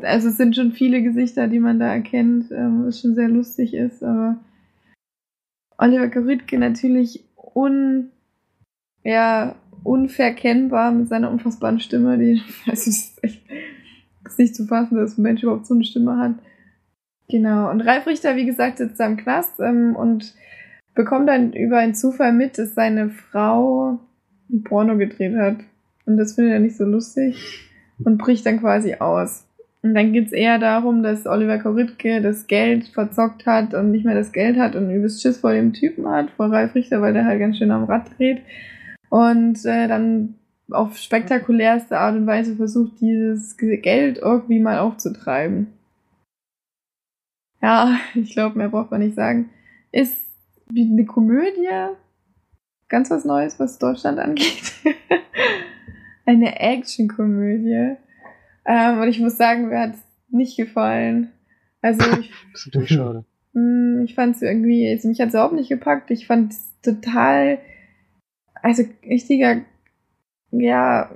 Also es sind schon viele Gesichter, die man da erkennt, ähm, was schon sehr lustig ist, aber Oliver Gerütke natürlich un, ja, unverkennbar mit seiner unfassbaren Stimme, die, also ist echt ist nicht zu fassen, dass ein Mensch überhaupt so eine Stimme hat. Genau. Und Ralf Richter, wie gesagt, sitzt da im Knast ähm, und bekommt dann über einen Zufall mit, dass seine Frau ein Porno gedreht hat. Und das findet er nicht so lustig und bricht dann quasi aus. Und dann geht's eher darum, dass Oliver Koritke das Geld verzockt hat und nicht mehr das Geld hat und übelst Schiss vor dem Typen hat, vor Ralf Richter, weil der halt ganz schön am Rad dreht. Und äh, dann auf spektakulärste Art und Weise versucht, dieses Geld irgendwie mal aufzutreiben. Ja, ich glaube, mehr braucht man nicht sagen. Ist wie eine Komödie. Ganz was Neues, was Deutschland angeht. eine Action-Komödie. Ähm, und ich muss sagen, mir hat es nicht gefallen. Also ich, das ist natürlich schade. Mh, hm, ich fand es irgendwie, also mich hat es überhaupt nicht gepackt. Ich fand es total, also richtiger, ja,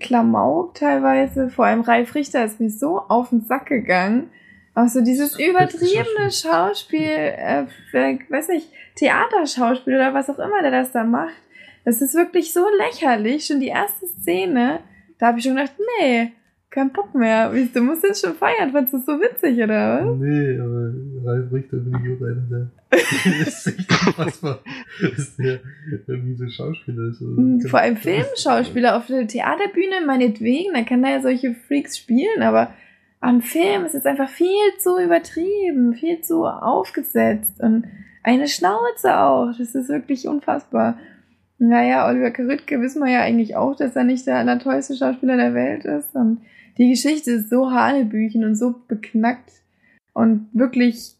Klamauk teilweise. Vor allem Ralf Richter ist mir so auf den Sack gegangen. Auch so dieses übertriebene Schauspiel, äh, weiß nicht, Theaterschauspiel oder was auch immer der das da macht. Das ist wirklich so lächerlich. Schon die erste Szene da habe ich schon gedacht, nee, kein Bock mehr. Du musst jetzt schon feiern, fandest du das so witzig, oder was? Nee, aber Ralf Richter bin ich auch einer der. das ist echt unfassbar, dass der irgendwie so Schauspieler ist. Hm, vor allem Filmschauspieler auf der Theaterbühne, meinetwegen, dann kann er ja solche Freaks spielen, aber am Film ist es einfach viel zu übertrieben, viel zu aufgesetzt und eine Schnauze auch. Das ist wirklich unfassbar. Naja, Oliver Karütke wissen wir ja eigentlich auch, dass er nicht der allertollste Schauspieler der Welt ist. Und die Geschichte ist so hanebüchen und so beknackt und wirklich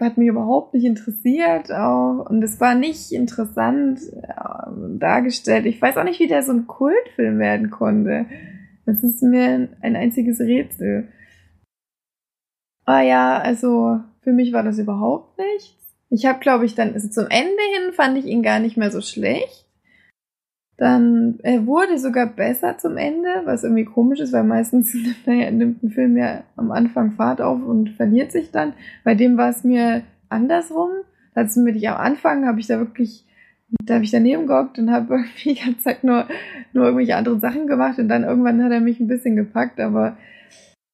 hat mich überhaupt nicht interessiert auch. Und es war nicht interessant äh, dargestellt. Ich weiß auch nicht, wie der so ein Kultfilm werden konnte. Das ist mir ein einziges Rätsel. Ah ja, also für mich war das überhaupt nichts. Ich habe, glaube ich, dann, also zum Ende hin fand ich ihn gar nicht mehr so schlecht. Dann er wurde sogar besser zum Ende, was irgendwie komisch ist, weil meistens naja, nimmt ein Film ja am Anfang Fahrt auf und verliert sich dann. Bei dem war es mir andersrum. Also mit ich am Anfang habe ich da wirklich, da habe ich daneben gehockt und habe irgendwie die ganze Zeit nur, nur irgendwelche anderen Sachen gemacht und dann irgendwann hat er mich ein bisschen gepackt, aber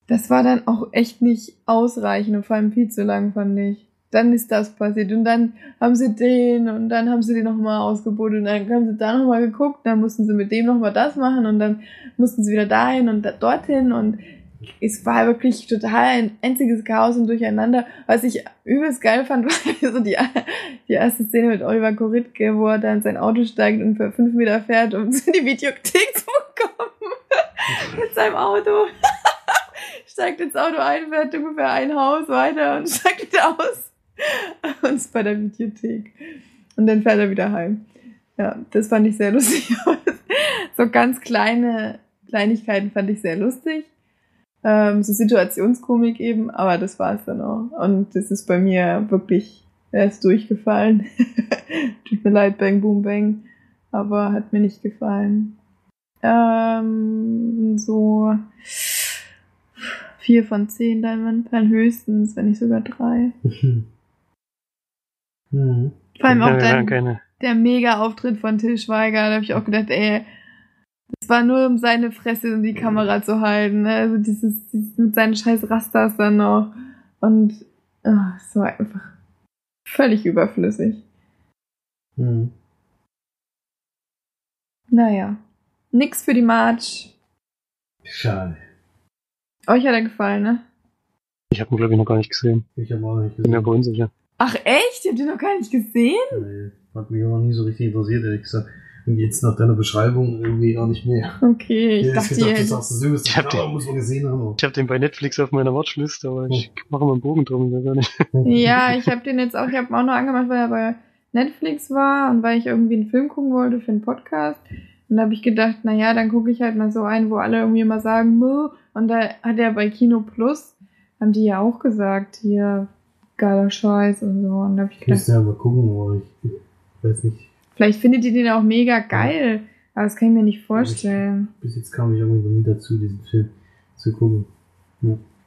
das war dann auch echt nicht ausreichend und vor allem viel zu lang, fand ich. Dann ist das passiert und dann haben sie den und dann haben sie den nochmal ausgebotet und dann haben sie da nochmal geguckt, dann mussten sie mit dem nochmal das machen und dann mussten sie wieder dahin und da, dorthin und es war wirklich total ein einziges Chaos und Durcheinander. Was ich übelst geil fand, war so die, die erste Szene mit Oliver Koritke, wo er dann in sein Auto steigt und für fünf Meter fährt, um in die Videothek zu kommen. mit seinem Auto. steigt ins Auto ein, fährt ungefähr ein Haus weiter und steigt wieder aus. Und ist bei der Videothek. Und dann fährt er wieder heim. Ja, das fand ich sehr lustig. so ganz kleine Kleinigkeiten fand ich sehr lustig. Ähm, so Situationskomik eben, aber das war es dann auch. Und das ist bei mir wirklich, er ist durchgefallen. Tut mir leid, Bang Boom Bang, aber hat mir nicht gefallen. Ähm, so vier von zehn Diamantperlen höchstens, wenn nicht sogar drei. Mhm. Vor allem auch keine. der Mega-Auftritt von Till Schweiger, da habe ich auch gedacht, ey, das war nur um seine Fresse in die Kamera zu halten, ne? also dieses, dieses mit seinen scheiß Rastas dann noch und ah, es war einfach völlig überflüssig. Mhm. Naja, nix für die March. Schade. Euch hat er gefallen, ne? Ich habe ihn, glaube ich, noch gar nicht gesehen. Ich habe auch nicht Bin mir gesehen. aber unsicher. Ach echt? Ihr habt ihn noch gar nicht gesehen? Nee, Hat mich auch noch nie so richtig interessiert, ehrlich gesagt. Und jetzt nach deiner Beschreibung irgendwie auch nicht mehr. Okay, ich Ja, dachte, gedacht, du sagst, Jüngste. Ich hab den- muss man gesehen haben. Ich habe den bei Netflix auf meiner Watchlist, aber ich Hm. mache mal einen Bogen drum, ich gar nicht. Ja, ich habe den jetzt auch, ich habe auch noch angemacht, weil er bei Netflix war und weil ich irgendwie einen Film gucken wollte für einen Podcast. Und da habe ich gedacht, na ja, dann gucke ich halt mal so ein, wo alle irgendwie immer sagen, "Mö." und da hat er bei Kino Plus, haben die ja auch gesagt, hier, geiler Scheiß und so. Und da habe ich Ich gedacht, ja mal gucken, aber ich, ich weiß nicht. vielleicht findet ihr den auch mega geil, aber das kann ich mir nicht vorstellen. Bis jetzt kam ich irgendwie noch nie dazu, diesen Film zu gucken.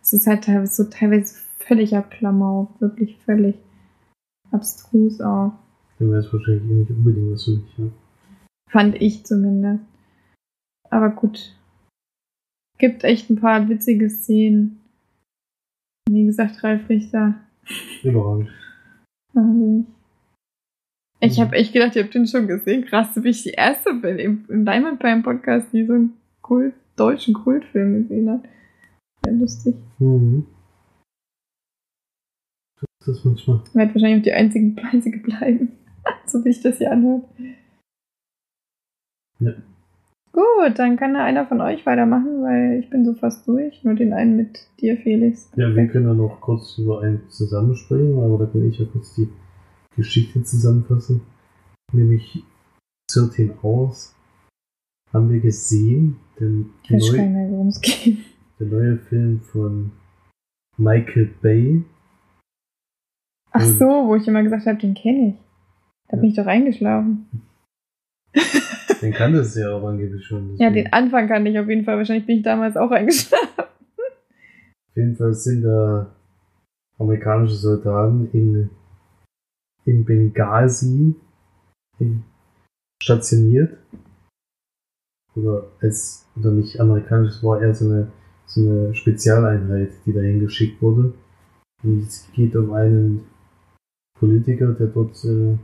Es ist halt teilweise so teilweise völlig Klamauk, wirklich völlig abstrus auch. Dann wäre es wahrscheinlich eh nicht unbedingt was für mich. Ja. Fand ich zumindest. Aber gut. Gibt echt ein paar witzige Szenen. Wie gesagt, Ralf Richter. Überragend. Also Ich Mhm. habe echt gedacht, ihr habt den schon gesehen. Krass, bin ich die erste bin im, im Diamond Prime Podcast, die so einen Kult, deutschen Kultfilm gesehen hat. Sehr lustig. Mhm. Das ist manchmal. Ich werde wahrscheinlich auch die einzige, einzige bleiben. so wie ich das hier anhört. Ja. Gut, dann kann da einer von euch weitermachen, weil ich bin so fast durch. Nur den einen mit dir, Felix. Ja, wir können ja noch kurz über einen zusammensprechen, aber da kann ich ja kurz die Geschichte zusammenfassen. Nämlich 13 Hours haben wir gesehen, denn weiß neu, der neue Film von Michael Bay. Ach so, wo ich immer gesagt habe, den kenne ich. Da bin ich doch eingeschlafen. Den kann das ja auch angeblich schon. Ja, deswegen. den Anfang kannte ich auf jeden Fall. Wahrscheinlich bin ich damals auch eingeschlafen. Auf jeden Fall sind da amerikanische Soldaten in, in Benghazi in, stationiert. Oder es, oder nicht amerikanisch, es war eher so eine, so eine Spezialeinheit, die dahin geschickt wurde. Und es geht um einen Politiker, der dort äh,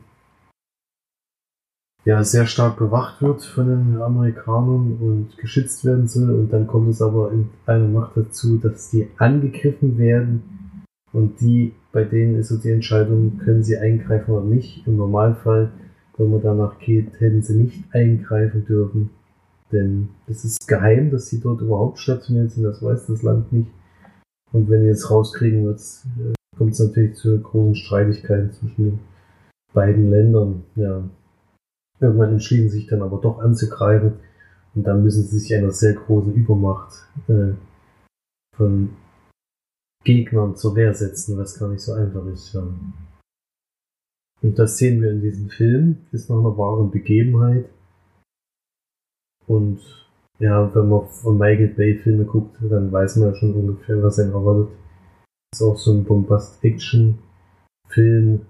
ja sehr stark bewacht wird von den Amerikanern und geschützt werden soll. Und dann kommt es aber in einer Nacht dazu, dass die angegriffen werden. Und die, bei denen ist so die Entscheidung, können sie eingreifen oder nicht. Im Normalfall, wenn man danach geht, hätten sie nicht eingreifen dürfen. Denn es ist geheim, dass sie dort überhaupt stationiert sind, das weiß das Land nicht. Und wenn die es rauskriegen, wird's, äh, kommt es natürlich zu großen Streitigkeiten zwischen den beiden Ländern. Ja. Irgendwann entschließen sich dann aber doch anzugreifen und dann müssen sie sich einer sehr großen Übermacht äh, von Gegnern zur Wehr setzen, was gar nicht so einfach ist. Ja. Und das sehen wir in diesem Film, ist nach einer wahren Begebenheit. Und ja, wenn man von Michael Bay Filme guckt, dann weiß man ja schon ungefähr, was einen erwartet. Ist auch so ein Bombast-Action-Film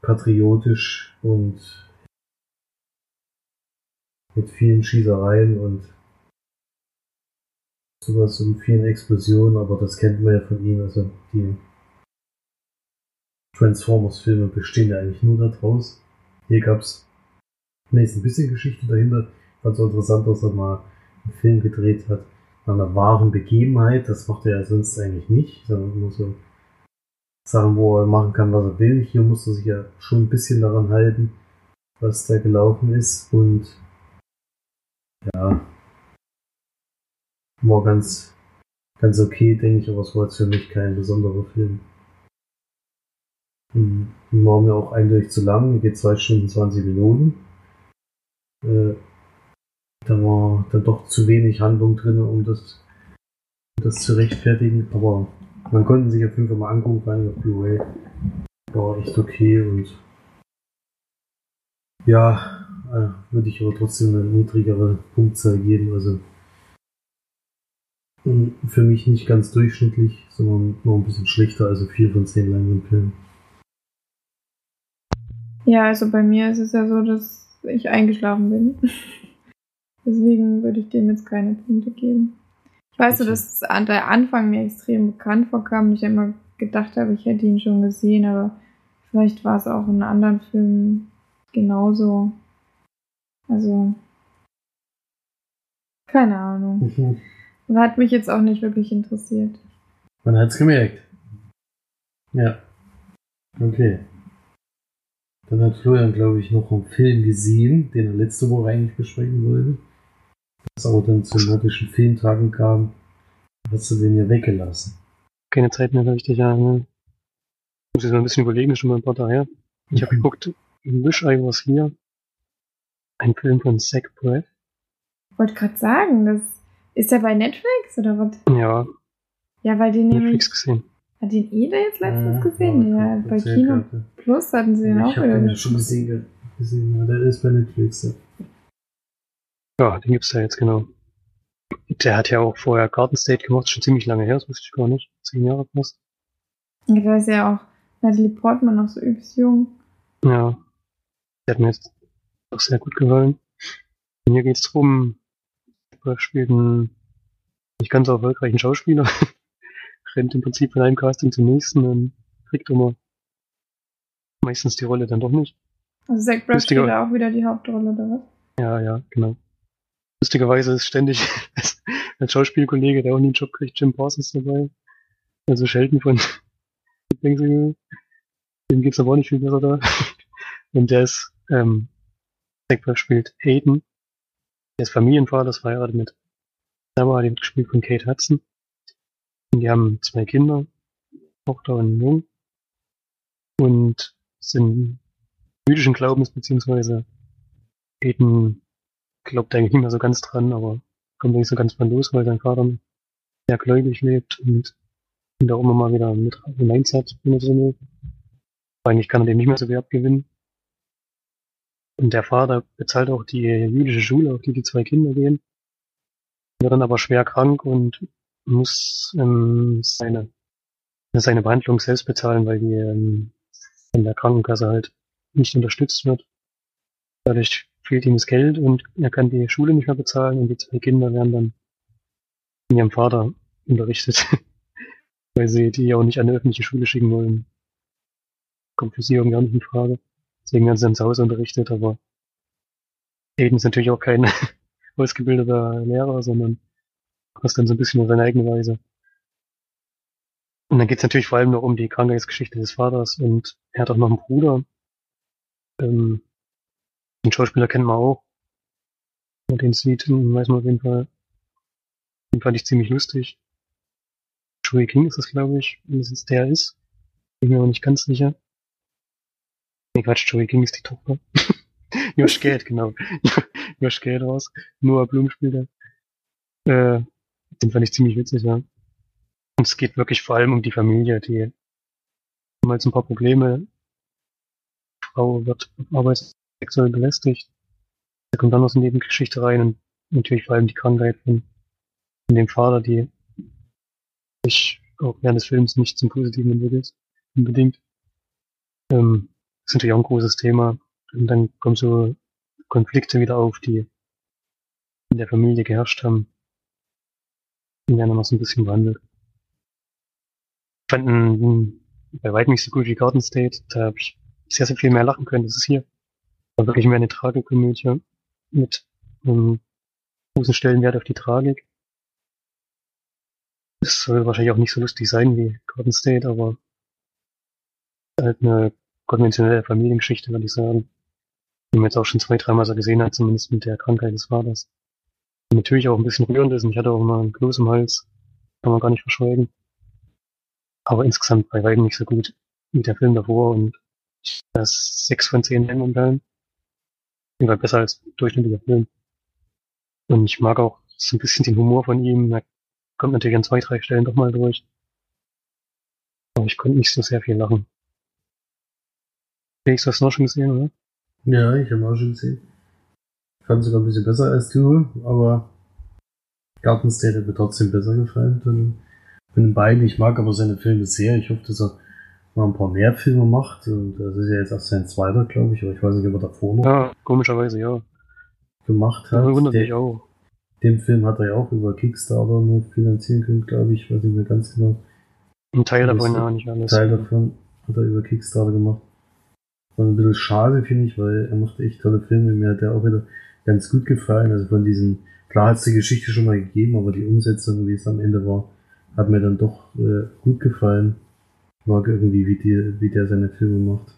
patriotisch und mit vielen Schießereien und sowas und vielen Explosionen, aber das kennt man ja von ihnen. Also die Transformers-Filme bestehen ja eigentlich nur daraus. Hier gab es zumindest ein bisschen Geschichte dahinter. Fand so interessant, dass er mal einen Film gedreht hat an einer wahren Begebenheit. Das macht er ja sonst eigentlich nicht, sondern nur so Sachen, wo er machen kann, was er will. Hier muss er sich ja schon ein bisschen daran halten, was da gelaufen ist. Und ja, war ganz, ganz okay, denke ich, aber es war jetzt für mich kein besonderer Film. Hm, war mir auch eindeutig zu lang, geht 2 Stunden 20 Minuten. Äh, da war dann doch zu wenig Handlung drin, um das, um das zu rechtfertigen, aber man konnte sich auf jeden Fall mal angucken, vor allem auf Blu-ray. War echt okay und ja, äh, würde ich aber trotzdem eine niedrigere Punktzahl geben. Also hm, für mich nicht ganz durchschnittlich, sondern nur ein bisschen schlechter, also 4 von 10 Leinwandperlen. Ja, also bei mir ist es ja so, dass ich eingeschlafen bin. Deswegen würde ich dem jetzt keine Punkte geben. Ich weiß so, dass der Anfang mir extrem bekannt vorkam und ich immer gedacht habe, ich hätte ihn schon gesehen, aber vielleicht war es auch in anderen Filmen genauso. Also, keine Ahnung. Mhm. Hat mich jetzt auch nicht wirklich interessiert. Man hat's gemerkt. Ja. Okay. Dann hat Florian, glaube ich, noch einen Film gesehen, den er letzte Woche eigentlich besprechen wollte. Das aber dann zu nordischen Filmtagen kam, hast du den ja weggelassen. Keine Zeit mehr, richtig, ja. Ne? Muss jetzt mal ein bisschen überlegen, schon mal ein paar Tage her. Ich habe mhm. geguckt, Wish I Was Here. Ein Film von Zach Braff. Ich wollte gerade sagen, das ist der bei Netflix oder was? Ja. Ja, weil den Netflix nämlich, gesehen. Hat den ihr da jetzt letztens ja, gesehen? Ja, ja bei Kino hatte. Plus hatten sie den ja, auch ich wieder. Ich habe den ja schon gesehen, gesehen ja, der ist bei Netflix. Ja. Ja, den gibt's da jetzt genau. Der hat ja auch vorher Garden State gemacht, schon ziemlich lange her, das wusste ich gar nicht. Zehn Jahre fast. Ja, da ist ja auch Natalie Portman noch so übelst jung. Ja. Der hat mir jetzt auch sehr gut gefallen. Und hier geht's drum, er spielt einen nicht ganz erfolgreichen Schauspieler. rennt im Prinzip von einem Casting zum nächsten und kriegt immer meistens die Rolle dann doch nicht. Also Zach Braff spielt da auch wieder die Hauptrolle, oder was? Ja, ja, genau. Lustigerweise ist ständig als Schauspielkollege, der auch nie einen Job kriegt, Jim Parsons dabei. Also Sheldon von Dem geht's aber auch nicht viel besser da. Und der ist, ähm, Braff spielt Aiden. Der ist Familienvater, ist verheiratet mit Sarah, die wird gespielt von Kate Hudson. Die haben zwei Kinder, Tochter und einen Jungen. Und sind jüdischen Glaubens, beziehungsweise Eden glaubt eigentlich nicht mehr so ganz dran, aber kommt nicht so ganz von los, weil sein Vater sehr gläubig lebt und ihn da immer mal wieder mit hineinzieht, wenn er so will. Eigentlich kann er dem nicht mehr so viel abgewinnen. Und der Vater bezahlt auch die jüdische Schule, auf die die zwei Kinder gehen. Wird dann aber schwer krank und muss ähm, seine, seine Behandlung selbst bezahlen, weil die ähm, von der Krankenkasse halt nicht unterstützt wird. Dadurch fehlt ihm das Geld und er kann die Schule nicht mehr bezahlen und die zwei Kinder werden dann von ihrem Vater unterrichtet, weil sie die auch nicht an eine öffentliche Schule schicken wollen. Kommt für sie irgendwie auch nicht in Frage. Deswegen werden sie zu Hause unterrichtet, aber Aiden ist natürlich auch kein ausgebildeter Lehrer, sondern das dann so ein bisschen auf seine eigene Weise. Und dann geht's natürlich vor allem noch um die Krankheitsgeschichte des Vaters und er hat auch noch einen Bruder. Ähm, den Schauspieler kennen wir auch. Und den sieht, weiß man auf jeden Fall. Den fand ich ziemlich lustig. Joey King ist es, glaube ich, wenn es jetzt der ist. Bin mir aber nicht ganz sicher. Nee, Quatsch, Joey King ist die Tochter. Josh Gad, genau. Josh Gad raus. Noah Blum spielt er. Äh, den fand ich ziemlich witzig, ja. Und es geht wirklich vor allem um die Familie, die haben jetzt ein paar Probleme. Die Frau wird arbeitssexuell belästigt. Da kommt dann noch so eine Nebengeschichte rein und natürlich vor allem die Krankheit von, von dem Vater, die sich auch während des Films nicht zum Positiven entwickelt. Unbedingt. Ähm, ist natürlich auch ein großes Thema. Und dann kommen so Konflikte wieder auf, die in der Familie geherrscht haben. Die werden noch so ein bisschen behandelt. Ich fand ihn bei weitem nicht so gut wie Garden State. Da habe ich sehr, sehr viel mehr lachen können. Das ist hier. War wirklich mehr eine Tragikomödie mit einem großen Stellenwert auf die Tragik. Das soll wahrscheinlich auch nicht so lustig sein wie Garden State, aber halt eine konventionelle Familiengeschichte, würde ich sagen. Die man jetzt auch schon zwei, dreimal so gesehen hat, zumindest mit der Krankheit des Vaters. Und natürlich auch ein bisschen rührend ist und ich hatte auch mal einen Kloß im Hals. Kann man gar nicht verschweigen. Aber insgesamt bei weitem nicht so gut wie der Film davor und das sechs von zehn momentan. War besser als durchschnittlicher Film. Und ich mag auch so ein bisschen den Humor von ihm. Er kommt natürlich an zwei, drei Stellen doch mal durch. Aber ich konnte nicht so sehr viel lachen. Felix, du hast noch schon gesehen, oder? Ja, ich habe auch schon gesehen. Ich fand sogar ein bisschen besser als du, aber Garden State hat mir trotzdem besser gefallen. Von, von den beiden. Ich mag aber seine Filme sehr. Ich hoffe, dass er mal ein paar mehr Filme macht. Und das ist ja jetzt auch sein zweiter, glaube ich, aber ich weiß nicht, ob er davor noch Ja, komischerweise, ja. gemacht hat. Das wundert Der- mich auch. Den Film hat er ja auch über Kickstarter nur finanzieren können, glaube ich. Weiß nicht mehr ganz genau. Ein Teil davon, ja, nicht alles. Teil davon hat er über Kickstarter gemacht. War ein bisschen schade, finde ich, weil er macht echt tolle Filme. Mir hat der auch wieder ganz gut gefallen. Also von diesen, klar hat es die Geschichte schon mal gegeben, aber die Umsetzung, wie es am Ende war, hat mir dann doch äh, gut gefallen. Ich mag irgendwie, wie, die, wie der seine Filme macht.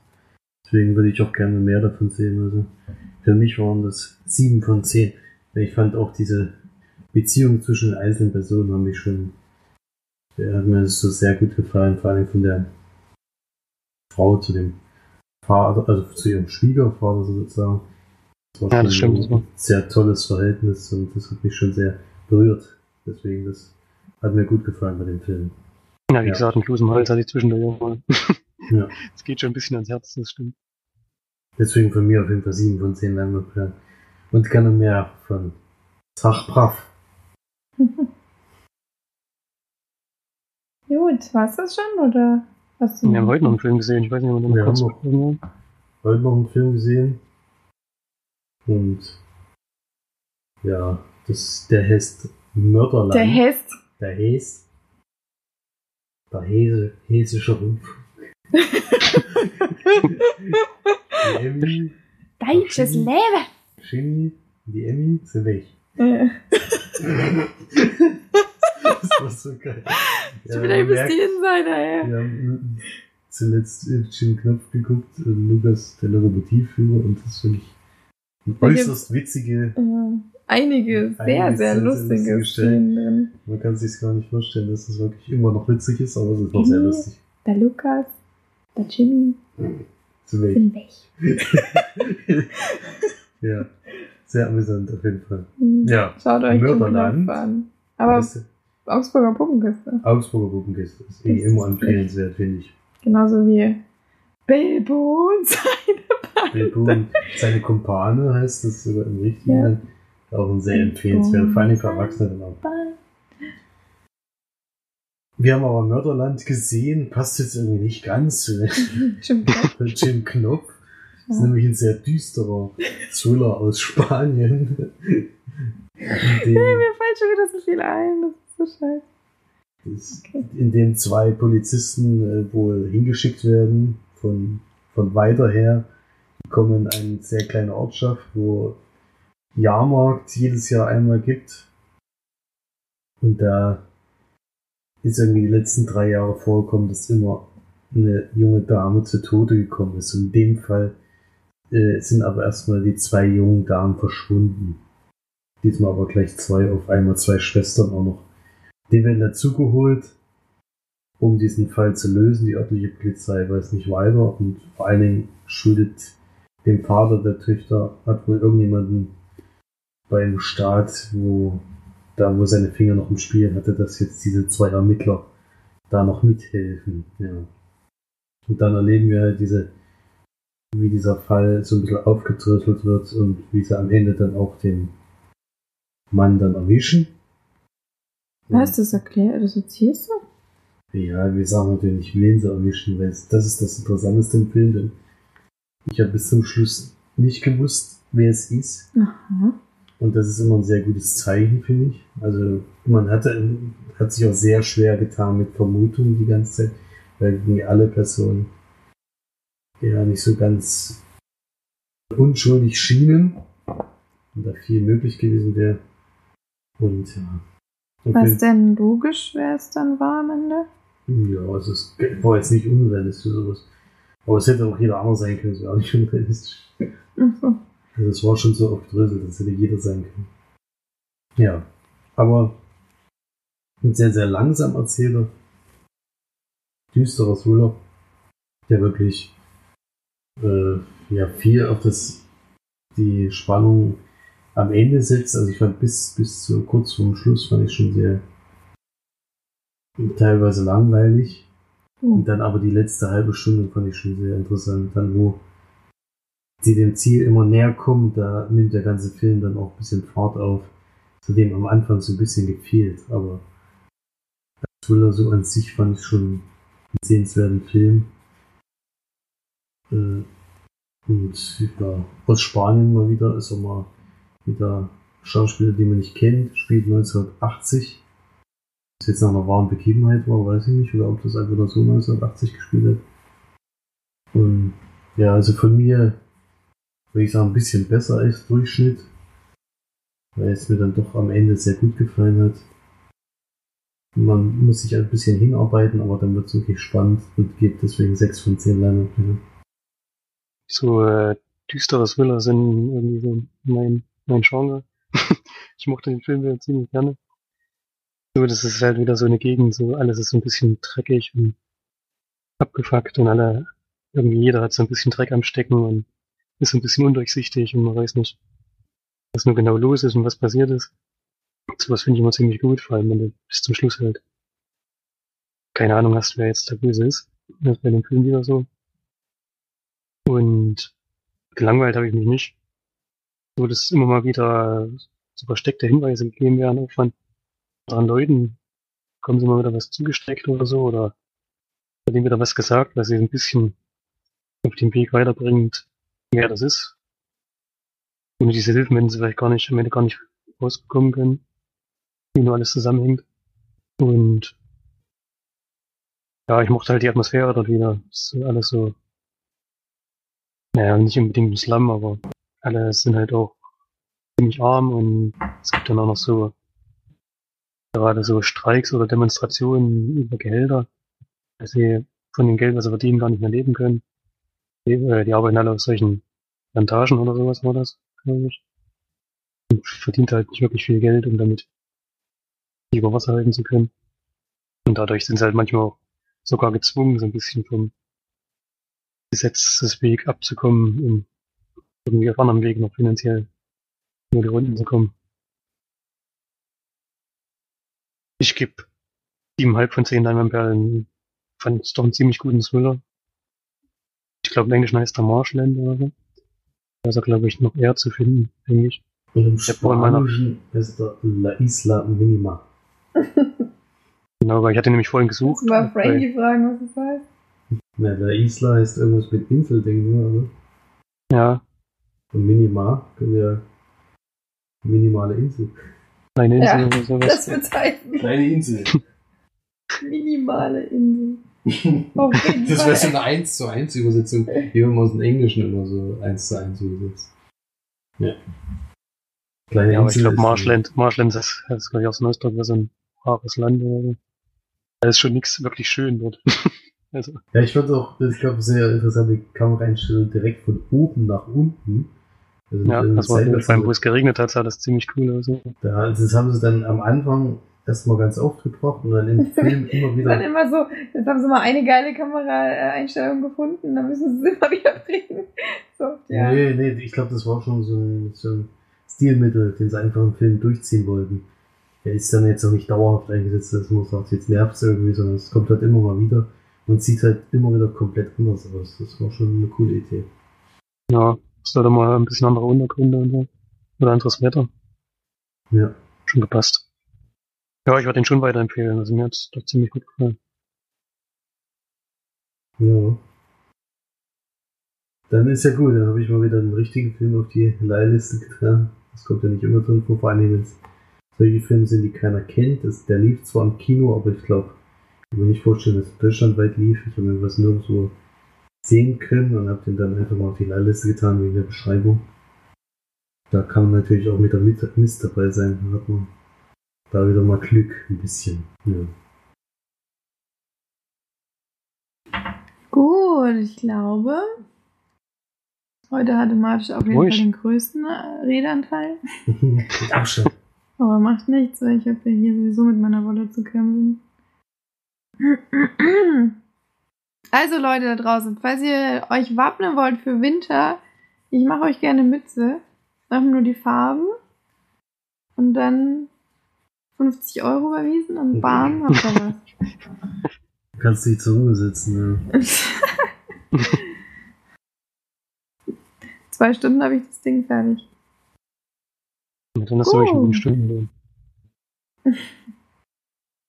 Deswegen würde ich auch gerne mehr davon sehen. Also für mich waren das sieben von zehn. Ich fand auch diese Beziehung zwischen den einzelnen Personen haben mich schon, der hat mir so sehr gut gefallen, vor allem von der Frau zu dem Vater, also zu ihrem Schwiegervater sozusagen. Das war Ja, schon das stimmt, ein das war- sehr tolles Verhältnis und das hat mich schon sehr berührt. Deswegen, das hat mir gut gefallen bei dem Film. Ja, wie Ja. gesagt, ein Kloß im Hals hatte ich zwischendurch auch mal. Ja. Es geht schon ein bisschen ans Herz, das stimmt. Deswegen von mir auf jeden Fall 7 von 10 Leinwandperlen. Und gerne mehr von Zach Braff. Gut, war's das schon oder hast du Wir haben heute noch einen Film gesehen, ich weiß nicht, ob wir den Wir noch kurz haben noch-. Heute noch einen Film gesehen. Und ja, das, der heißt Mörderland. Der Hest. Der Hes. Der Hese, hesische Rundfunk. Die Emmy, Deutsches Leben. Shinny, die Emmy sind weg. Das war so geil. Ja, Vielleicht bist die Insider, ey. wir haben zuletzt Jim Knopf geguckt, äh, Lukas, der Lokomotivführer, und das ist wirklich eine äußerst witzige, Äh, Einige sehr, sehr lustige Szenen man kann sich gar nicht vorstellen, dass das wirklich immer noch witzig ist, aber es ist noch sehr lustig. Der Lukas, der Jimmy Zu weg. sind weg. ja, sehr amüsant auf jeden Fall. Hm. Ja, Schaut euch Mörderland. An. Aber Weißt du, Augsburger Puppenkiste. Augsburger Puppenkiste ist eh immer empfehlenswert, finde ich. Genauso wie Bilbo und seine Bilbo und seine Kumpane heißt das sogar im richtigen. Ja. Auch ein sehr empfehlenswert, vor allem für Erwachsene auch. Ball. Wir haben aber Mörderland gesehen, passt jetzt irgendwie nicht ganz zu Jim Knopf. Jim Knopf. Das ist Ja. nämlich ein sehr düsterer Thriller aus Spanien. dem, Mir fällt schon wieder so viel ein. Scheiße. das- in dem zwei Polizisten äh, wohl hingeschickt werden von, von weiter her. Die kommen in eine sehr kleine Ortschaft, wo Jahrmarkt jedes Jahr einmal gibt. Und da ist irgendwie die letzten drei Jahre vorgekommen, dass immer eine junge Dame zu Tode gekommen ist. Und in dem Fall äh, sind aber erstmal die zwei jungen Damen verschwunden. Diesmal aber gleich zwei auf einmal, zwei Schwestern auch noch. Die werden dazugeholt, um diesen Fall zu lösen. Die örtliche Polizei weiß nicht weiter und vor allen Dingen schuldet dem Vater der Töchter, hat wohl irgendjemanden beim Staat, wo da wo seine Finger noch im Spiel hatte, dass jetzt diese zwei Ermittler da noch mithelfen. Ja. Und dann erleben wir halt diese, wie dieser Fall so ein bisschen aufgedröselt wird und wie sie am Ende dann auch den Mann dann erwischen. Hast du das erklärt? Das erzählst du? Ja, wir sagen natürlich sie erwischen, weil das ist das Interessanteste im Film, denn Ich habe bis zum Schluss nicht gewusst, wer es ist. Aha. Und das ist immer ein sehr gutes Zeichen, finde ich. Also man hatte, hat sich auch sehr schwer getan mit Vermutungen die ganze Zeit, weil irgendwie alle Personen ja nicht so ganz unschuldig schienen und da viel möglich gewesen wäre. Und ja. Auf Was denn logisch, wer es dann war am Ende? Ja, also es war jetzt nicht unrealistisch sowas. Aber es hätte auch jeder andere sein können, es wäre auch nicht unrealistisch. So. Also es war schon so aufgedröselt, das hätte jeder sein können. Ja, aber ein sehr, sehr langsam erzähler, düsterer Thriller, der wirklich äh, ja, viel auf das die Spannung am Ende setzt. Also ich fand bis, bis zu kurz vorm Schluss fand ich schon sehr teilweise langweilig. Und dann aber die letzte halbe Stunde fand ich schon sehr interessant. Dann, wo sie dem Ziel immer näher kommen, da nimmt der ganze Film dann auch ein bisschen Fahrt auf, zu dem am Anfang so ein bisschen gefehlt. Aber als Thriller so an sich fand ich schon einen sehenswerten Film. Äh, Und ja, aus Spanien mal wieder ist er mal wieder Schauspieler, den man nicht kennt, spielt 1980 es jetzt nach einer wahren Begebenheit war, weiß ich nicht, oder ob das einfach nur so 1980 gespielt hat. Und ja, also von mir würde ich sagen, ein bisschen besser als Durchschnitt, weil es mir dann doch am Ende sehr gut gefallen hat. Man muss sich ein bisschen hinarbeiten, aber dann wird es wirklich spannend und gibt deswegen 6 von 10 Leinwandperlen. So äh, düstere Thriller sind irgendwie so mein, mein Genre. ich mochte den Film ja ziemlich gerne. So, das ist halt wieder so eine Gegend, so alles ist so ein bisschen dreckig und abgefuckt und alle, irgendwie jeder hat so ein bisschen Dreck am Stecken und ist so ein bisschen undurchsichtig und man weiß nicht, was nur genau los ist und was passiert ist. Sowas finde ich immer ziemlich gut, vor allem wenn du bis zum Schluss halt keine Ahnung hast, wer jetzt der Böse ist. Das ist bei dem Film wieder so. Und gelangweilt habe ich mich nicht. So, dass immer mal wieder so versteckte Hinweise gegeben werden, auch von anderen Leuten. Kommen sie mal wieder was zugesteckt oder so, oder wird ihnen wieder was gesagt, was sie ein bisschen auf den Weg weiterbringt, wer das ist. Ohne diese Hilfen hätten sie vielleicht gar nicht, am Ende gar nicht rausbekommen können, wie nur alles zusammenhängt. Und ja, ich mochte halt die Atmosphäre dort wieder. Das ist alles so naja, nicht unbedingt ein Slum, aber alle sind halt auch ziemlich arm und es gibt dann auch noch so gerade so Streiks oder Demonstrationen über Gehälter, dass sie von dem Geld, was sie verdienen, gar nicht mehr leben können. Die, äh, die arbeiten alle auf solchen Plantagen oder sowas war das, glaube ich. Und verdient halt nicht wirklich viel Geld, um damit über Wasser halten zu können. Und dadurch sind sie halt manchmal auch sogar gezwungen, so ein bisschen vom Gesetzesweg abzukommen, um irgendwie auf anderem Weg noch finanziell über die Runden zu kommen. Ich gebe siebeneinhalb von zehn Leinwandperlen. Fand es doch einen ziemlich guten Thriller. Ich glaube, im Englischen heißt er Marshland oder so. Da ist er, glaube ich, noch eher zu finden, denke ich. Und im Spanischen ist der La Isla Minima. Genau, weil ich hatte nämlich vorhin Kannst du gesucht. mal Frankie fragen, was das heißt? Na, La Isla heißt irgendwas mit Insel, denke ich mal, oder? Ja, Und Minima, können wir minimale Insel. eine Insel Ja, oder sowas. Das bezeichnet Kleine Insel. minimale Insel. Das wäre so eine 1 zu 1 Übersetzung, wie man aus dem Englischen immer so 1 zu 1 übersetzt. Ja. Kleine Ja, aber ich Insel glaube, ist- Marshland, Marshland ist, das ist, glaube ich, Ausdruck, wie so ein rares Land oder so. Da ist schon nichts wirklich schön dort. also, Ja, ich fand auch, ich glaube, sehr interessante Kameraeinstellung direkt von oben nach unten. Also ja, das war allem, wo es geregnet hat, sah das ziemlich cool aus. da, also das haben sie dann am Anfang erstmal ganz oft gebracht und dann im Film immer Dann wieder. immer so, jetzt haben sie mal eine geile Kameraeinstellung gefunden, dann müssen sie es immer wieder bringen. So, ja. Nee, nee, ich glaube, das war schon so ein, so ein Stilmittel, den sie einfach im Film durchziehen wollten. Der ist dann jetzt auch nicht dauerhaft eingesetzt, dass man sagt, jetzt nervt es irgendwie, sondern es kommt halt immer mal wieder und sieht halt immer wieder komplett anders aus. Das war schon eine coole Idee. Ja, es hatte mal ein bisschen andere Untergründe und so. Oder anderes Wetter. Ja. Schon gepasst. Ja, ich würde den schon weiterempfehlen. Also mir hat es doch ziemlich gut gefallen. Ja. Dann ist ja gut, dann habe ich mal wieder einen richtigen Film auf die Leihliste getan. Das kommt ja nicht immer drin vor, vor allem wenn es solche Filme sind, die keiner kennt. Das, der lief zwar im Kino, aber ich glaube, ich kann mir nicht vorstellen, dass es deutschlandweit lief. Ich habe mir was nirgendwo sehen können und habe den dann einfach mal auf die Leihliste getan wegen der Beschreibung. Da kann man natürlich auch mit der Mist dabei sein. Da hat man da wieder mal Glück, ein bisschen. Ja. Gut, ich glaube, heute hatte Marsch auf jeden Ruhig. Fall den größten äh, Redeanteil. Mit Abstand. Aber macht nichts, weil ich habe ja hier sowieso mit meiner Wolle zu kämpfen. Also Leute da draußen, falls ihr euch wappnen wollt für Winter, ich mache euch gerne Mütze. Einfach nur die Farben. Und dann 50 Euro überwiesen und bam, habt ihr was. Du kannst dich zur Ruhe setzen. Ja. Zwei Stunden habe ich das Ding fertig. Und dann hast du euch Gut. einen Stundenlohn.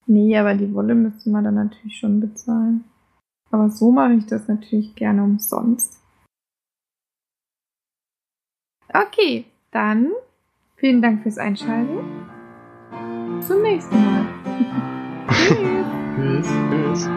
Nee, aber die Wolle müsste man dann natürlich schon bezahlen. Aber so mache ich das natürlich gerne umsonst. Okay, dann vielen Dank fürs Einschalten. Zum nächsten Mal. tschüss.